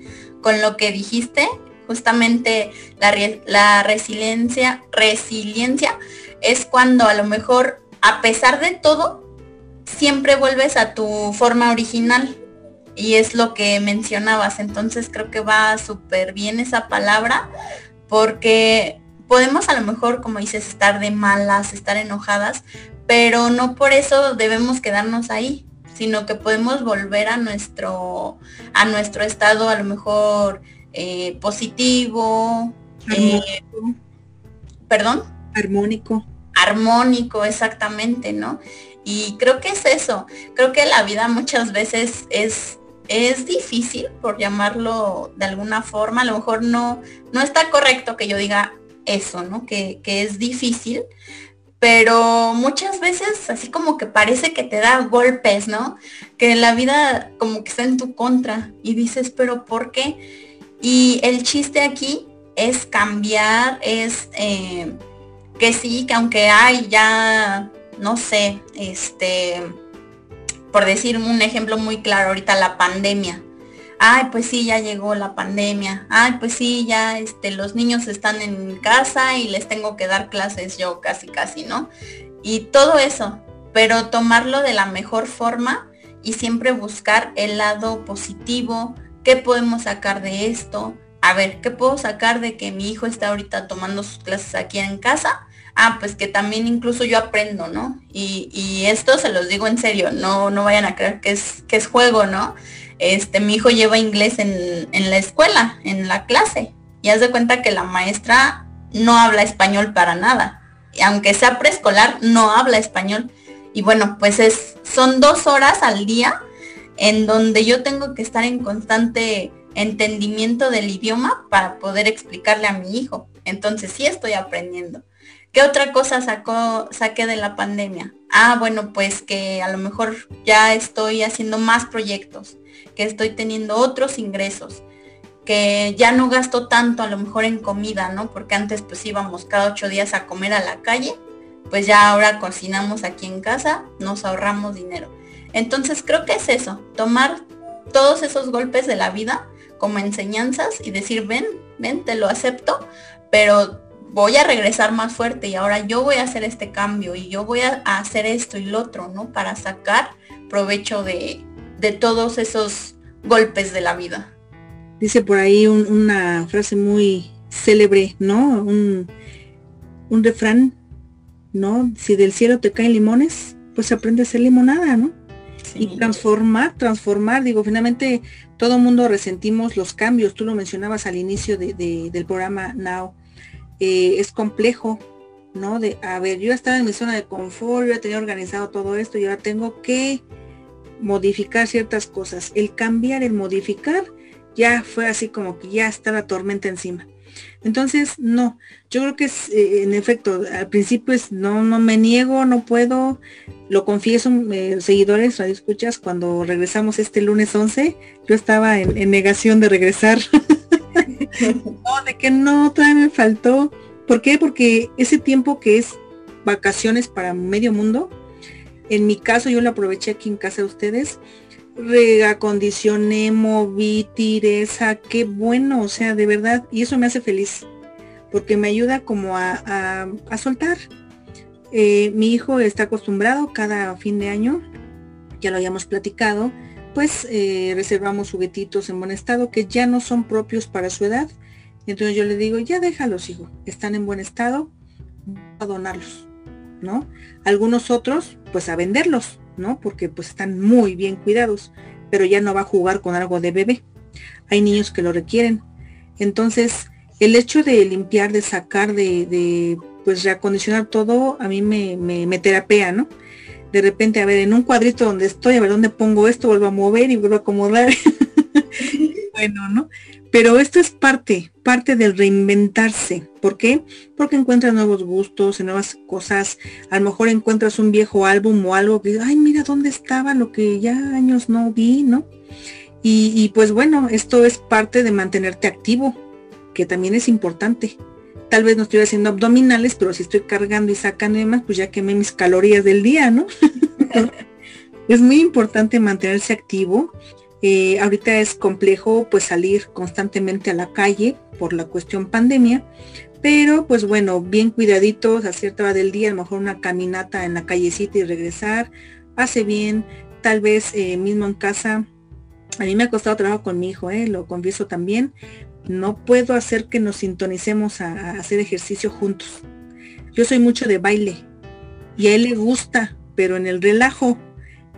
con lo que dijiste, justamente la, la resiliencia, resiliencia es cuando a lo mejor, a pesar de todo, siempre vuelves a tu forma original. Y es lo que mencionabas. Entonces creo que va súper bien esa palabra porque podemos a lo mejor, como dices, estar de malas, estar enojadas, pero no por eso debemos quedarnos ahí, sino que podemos volver a nuestro, a nuestro estado a lo mejor eh, positivo, eh, perdón. Armónico. Armónico, exactamente, ¿no? Y creo que es eso. Creo que la vida muchas veces es, es difícil, por llamarlo de alguna forma. A lo mejor no, no está correcto que yo diga eso, ¿no? Que, que es difícil, pero muchas veces así como que parece que te da golpes, ¿no? Que la vida como que está en tu contra y dices, pero ¿por qué? Y el chiste aquí es cambiar, es eh, que sí, que aunque hay ya, no sé, este, por decir un ejemplo muy claro, ahorita la pandemia, ay, pues sí, ya llegó la pandemia, ay, pues sí, ya este, los niños están en casa y les tengo que dar clases yo casi, casi, ¿no? Y todo eso, pero tomarlo de la mejor forma y siempre buscar el lado positivo, qué podemos sacar de esto, a ver, ¿qué puedo sacar de que mi hijo está ahorita tomando sus clases aquí en casa? Ah, pues que también incluso yo aprendo, ¿no? Y, y esto se los digo en serio, no, no vayan a creer que es, que es juego, ¿no? Este, mi hijo lleva inglés en, la escuela, en la clase. Y haz de cuenta que la maestra no habla español para nada. Y aunque sea preescolar, no habla español. Y bueno, pues es, son dos horas al día en donde yo tengo que estar en constante entendimiento del idioma para poder explicarle a mi hijo. Entonces sí estoy aprendiendo. ¿Qué otra cosa sacó, saqué de la pandemia? Ah, bueno, pues que a lo mejor ya estoy haciendo más proyectos, que estoy teniendo otros ingresos, que ya no gasto tanto a lo mejor en comida, ¿no? Porque antes pues íbamos cada ocho días a comer a la calle, pues ya ahora cocinamos aquí en casa, nos ahorramos dinero. Entonces creo que es eso, tomar todos esos golpes de la vida como enseñanzas y decir, ven, ven, te lo acepto, pero voy a regresar más fuerte y ahora yo voy a hacer este cambio y yo voy a, hacer esto y lo otro, ¿no? Para sacar provecho de, de todos esos golpes de la vida. Dice por ahí una frase muy célebre, ¿no? Un, un refrán, ¿no? Si del cielo te caen limones, pues aprende a hacer limonada, ¿no? Y transformar, transformar, digo, finalmente todo mundo resentimos los cambios, tú lo mencionabas al inicio del programa Now, eh, es complejo, ¿no? De, a ver, yo estaba en mi zona de confort, yo ya tenía organizado todo esto y ahora tengo que modificar ciertas cosas. El cambiar, el modificar, ya fue así como que ya está la tormenta encima. Entonces, no, yo creo que es, eh, en efecto, al principio es, no, no me niego, no puedo, lo confieso, eh, seguidores, radio escuchas, cuando regresamos este lunes 11, yo estaba en, negación de regresar. [laughs] no, de que no, todavía me faltó. ¿Por qué? Porque ese tiempo que es vacaciones para medio mundo, en mi caso yo lo aproveché aquí en casa de ustedes, reacondicioné, moví, tiré, qué bueno, o sea, de verdad, y eso me hace feliz, porque me ayuda como a, soltar. Eh, mi hijo está acostumbrado cada fin de año, ya lo habíamos platicado, pues eh, reservamos juguetitos en buen estado que ya no son propios para su edad. Entonces yo le digo, ya déjalos, hijo, están en buen estado, a donarlos, ¿no? Algunos otros, pues a venderlos, ¿no? Porque pues están muy bien cuidados, pero ya no va a jugar con algo de bebé. Hay niños que lo requieren. Entonces, el hecho de limpiar, de sacar, de, de pues reacondicionar todo, a mí me, me, me, terapea, ¿no? De repente, a ver, en un cuadrito donde estoy, a ver dónde pongo esto, vuelvo a mover y vuelvo a acomodar. [laughs] bueno, ¿no? Pero esto es parte, parte del reinventarse. ¿Por qué? Porque encuentras nuevos gustos, nuevas cosas. A lo mejor encuentras un viejo álbum o algo que, ay, mira dónde estaba lo que ya años no vi, ¿no? Y, pues bueno, esto es parte de mantenerte activo, que también es importante. Tal vez no estoy haciendo abdominales, pero si estoy cargando y sacando y demás, pues ya quemé mis calorías del día, ¿no? [laughs] es muy importante mantenerse activo eh, ahorita es complejo pues salir constantemente a la calle por la cuestión pandemia, pero pues bueno, bien cuidaditos a cierta hora del día, a lo mejor una caminata en la callecita y regresar, hace bien, tal vez eh, mismo en casa. A mí me ha costado trabajo con mi hijo, eh, lo confieso también. No puedo hacer que nos sintonicemos a hacer ejercicio juntos. Yo soy mucho de baile y a él le gusta, pero en el relajo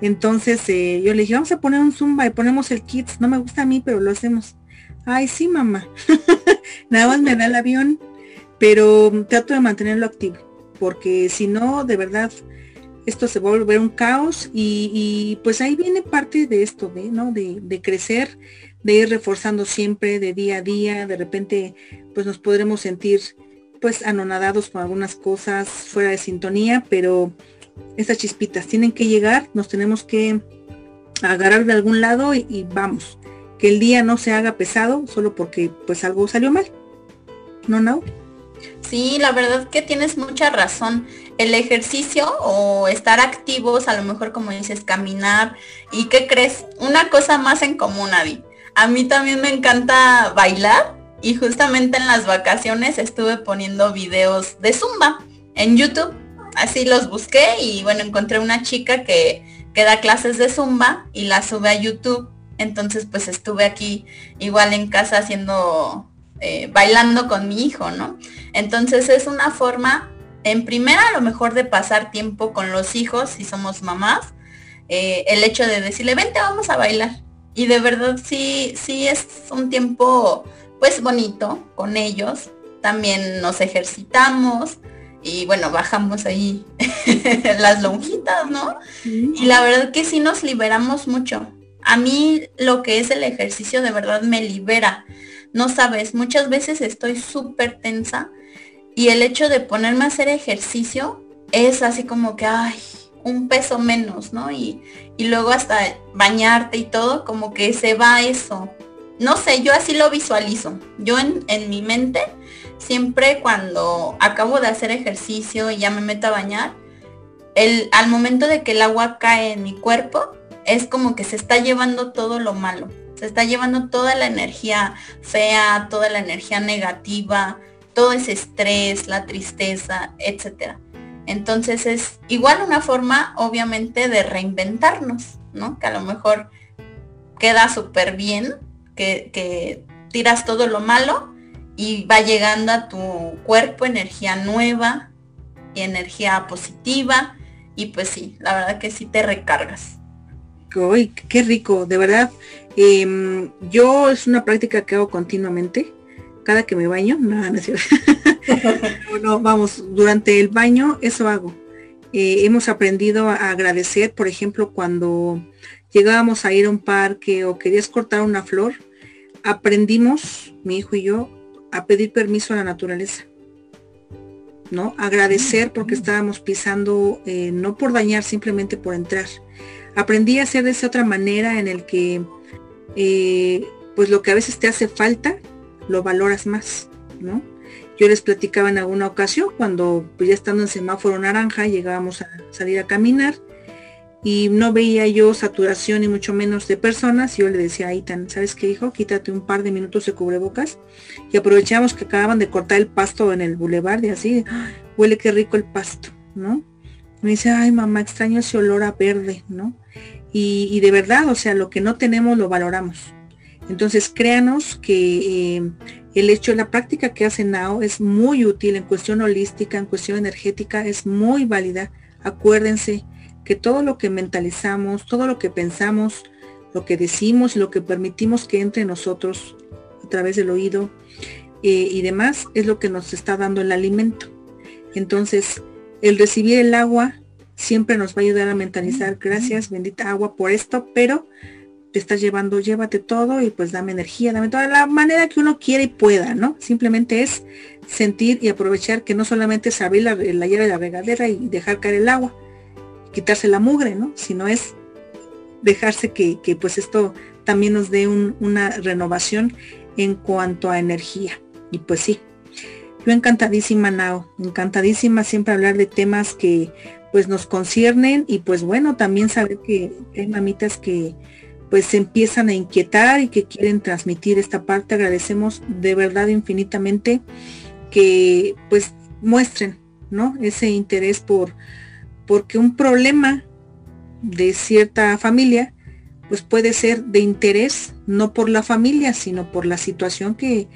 entonces eh, yo le dije, vamos a poner un zumba y ponemos el kits. No me gusta a mí, pero lo hacemos. Ay, sí, mamá. [laughs] Nada más me da el avión, pero trato de mantenerlo activo, porque si no, de verdad, esto se va a volver un caos y, pues ahí viene parte de esto, de, ¿no? De, crecer, de ir reforzando siempre de día a día. De repente, pues nos podremos sentir pues anonadados con algunas cosas fuera de sintonía, pero estas chispitas tienen que llegar, nos tenemos que agarrar de algún lado y, vamos, que el día no se haga pesado solo porque pues algo salió mal. ¿No, no? Sí, la verdad que tienes mucha razón. El ejercicio o estar activos, a lo mejor como dices, caminar. ¿Y qué crees? Una cosa más en común, Adi. A mí también me encanta bailar y justamente en las vacaciones estuve poniendo videos de zumba en YouTube así los busqué y bueno, encontré una chica que, que da clases de zumba y la sube a YouTube. Entonces pues estuve aquí igual en casa haciendo, eh, bailando con mi hijo, ¿no? Entonces es una forma, en primera a lo mejor de pasar tiempo con los hijos, si somos mamás, eh, el hecho de decirle, vente, vamos a bailar. Y de verdad sí, sí es un tiempo pues bonito con ellos. También nos ejercitamos, y bueno, bajamos ahí [laughs] las lonjitas, ¿no? Y la verdad que sí nos liberamos mucho. A mí lo que es el ejercicio de verdad me libera. No sabes, muchas veces estoy súper tensa y el hecho de ponerme a hacer ejercicio es así como que, ay, un peso menos, ¿no? Y, y luego hasta bañarte y todo, como que se va eso. no sé, yo así lo visualizo. Yo en, en mi mente, siempre cuando acabo de hacer ejercicio y ya me meto a bañar, el, al momento de que el agua cae en mi cuerpo, es como que se está llevando todo lo malo. Se está llevando toda la energía fea, toda la energía negativa, todo ese estrés, la tristeza, etcétera. Entonces es igual una forma, obviamente, de reinventarnos, ¿no? Que a lo mejor queda súper bien, que, que tiras todo lo malo y va llegando a tu cuerpo energía nueva y energía positiva y pues sí, la verdad que sí te recargas. Uy, qué rico, de verdad. Em, yo es una práctica que hago continuamente, cada que me baño, [laughs] no, no, vamos, durante el baño eso hago. Eh, hemos aprendido a agradecer, por ejemplo, cuando llegábamos a ir a un parque o querías cortar una flor, aprendimos, mi hijo y yo, a pedir permiso a la naturaleza. ¿no? Agradecer porque estábamos pisando, eh, no por dañar, simplemente por entrar. Aprendí a hacer de esa otra manera en el que, eh, pues lo que a veces te hace falta, lo valoras más, ¿no? Yo les platicaba en alguna ocasión cuando pues, ya estando en semáforo naranja llegábamos a salir a caminar y no veía yo saturación y mucho menos de personas. Yo le decía a Itan, ¿sabes qué hijo? Quítate un par de minutos de cubrebocas y aprovechamos que acababan de cortar el pasto en el bulevar y así, huele qué rico el pasto, ¿no? Me dice, ay mamá, extraño ese olor a verde, ¿no? Y, de verdad, o sea, lo que no tenemos lo valoramos. Entonces, créanos que eh, el hecho, la práctica que hace Nao es muy útil en cuestión holística, en cuestión energética, es muy válida. Acuérdense, que todo lo que mentalizamos, todo lo que pensamos, lo que decimos, lo que permitimos que entre nosotros a través del oído eh, y demás, es lo que nos está dando el alimento. Entonces, el recibir el agua siempre nos va a ayudar a mentalizar, gracias, bendita agua por esto, pero te estás llevando, llévate todo y pues dame energía, dame toda la manera que uno quiera y pueda, ¿no? Simplemente es sentir y aprovechar que no solamente es abrir la, la llave de la regadera y dejar caer el agua, quitarse la mugre, ¿no? Sino es dejarse que, pues esto también nos dé una renovación en cuanto a energía. Y pues sí, yo encantadísima, Nao, encantadísima siempre hablar de temas que pues nos conciernen y pues bueno, también saber que hay mamitas que pues se empiezan a inquietar y que quieren transmitir esta parte. Agradecemos de verdad infinitamente que pues muestren, ¿no? Ese interés por, porque un problema de cierta familia pues puede ser de interés no por la familia, sino por la situación que,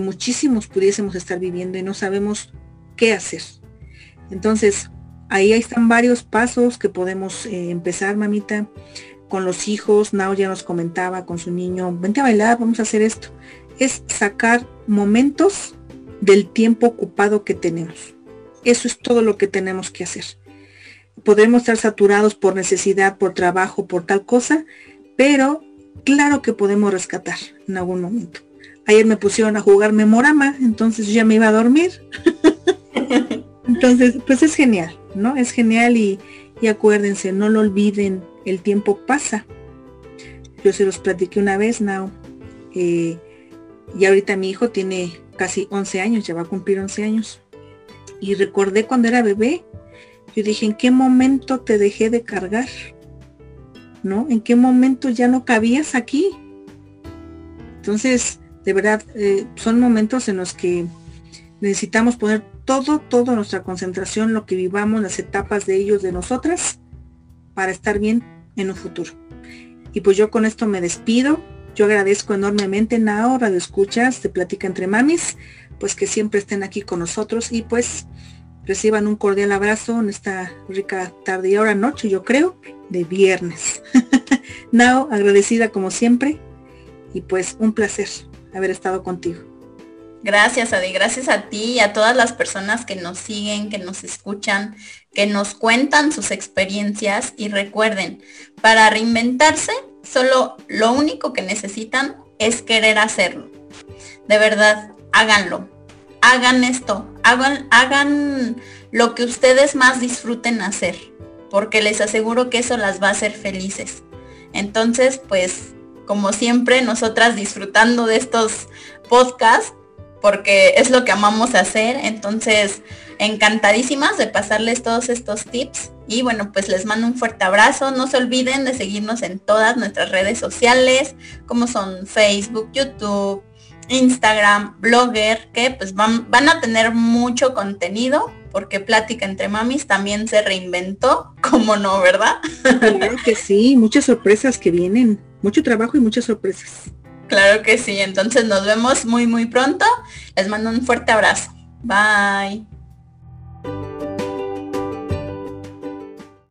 muchísimos pudiésemos estar viviendo y no sabemos qué hacer. Entonces, ahí están varios pasos que podemos eh, empezar, mamita, con los hijos. Nao ya nos comentaba con su niño, vente a bailar, vamos a hacer esto. Es sacar momentos del tiempo ocupado que tenemos. Eso es todo lo que tenemos que hacer podremos estar saturados por necesidad, por trabajo, por tal cosa, pero claro que podemos rescatar en algún momento. Ayer me pusieron a jugar Memorama, entonces ya me iba a dormir. [laughs] entonces, pues es genial, ¿no? Es genial y, acuérdense, no lo olviden, el tiempo pasa. Yo se los platiqué una vez, Now. Eh, y ahorita mi hijo tiene casi 11 años, ya va a cumplir 11 años. Y recordé cuando era bebé, yo dije, ¿en qué momento te dejé de cargar? ¿No? ¿En qué momento ya no cabías aquí? Entonces, de verdad, eh, son momentos en los que necesitamos poner todo, toda nuestra concentración, lo que vivamos, las etapas de ellos, de nosotras, para estar bien en un futuro. Y pues yo con esto me despido. Yo agradezco enormemente, Nao, Radio Escuchas, de Plática Entre Mamis, pues que siempre estén aquí con nosotros y pues reciban un cordial abrazo en esta rica tarde y ahora noche, yo creo, de viernes. [laughs] Nao, agradecida como siempre y pues un placer haber estado contigo. Gracias, Adi. Gracias a ti y a todas las personas que nos siguen, que nos escuchan, que nos cuentan sus experiencias. Y recuerden, para reinventarse, solo lo único que necesitan es querer hacerlo. De verdad, háganlo hagan esto, hagan, hagan lo que ustedes más disfruten hacer, porque les aseguro que eso las va a hacer felices. Entonces, pues, como siempre, nosotras disfrutando de estos podcasts porque es lo que amamos hacer. Entonces, encantadísimas de pasarles todos estos tips. Y bueno, pues les mando un fuerte abrazo. No se olviden de seguirnos en todas nuestras redes sociales, como son Facebook, YouTube, Instagram, Blogger, que pues van, van a tener mucho contenido porque Plática entre Mamis también se reinventó, [laughs] como no, ¿verdad? Claro que sí, muchas sorpresas que vienen, mucho trabajo y muchas sorpresas. Claro que sí, entonces nos vemos muy muy pronto. Les mando un fuerte abrazo. Bye.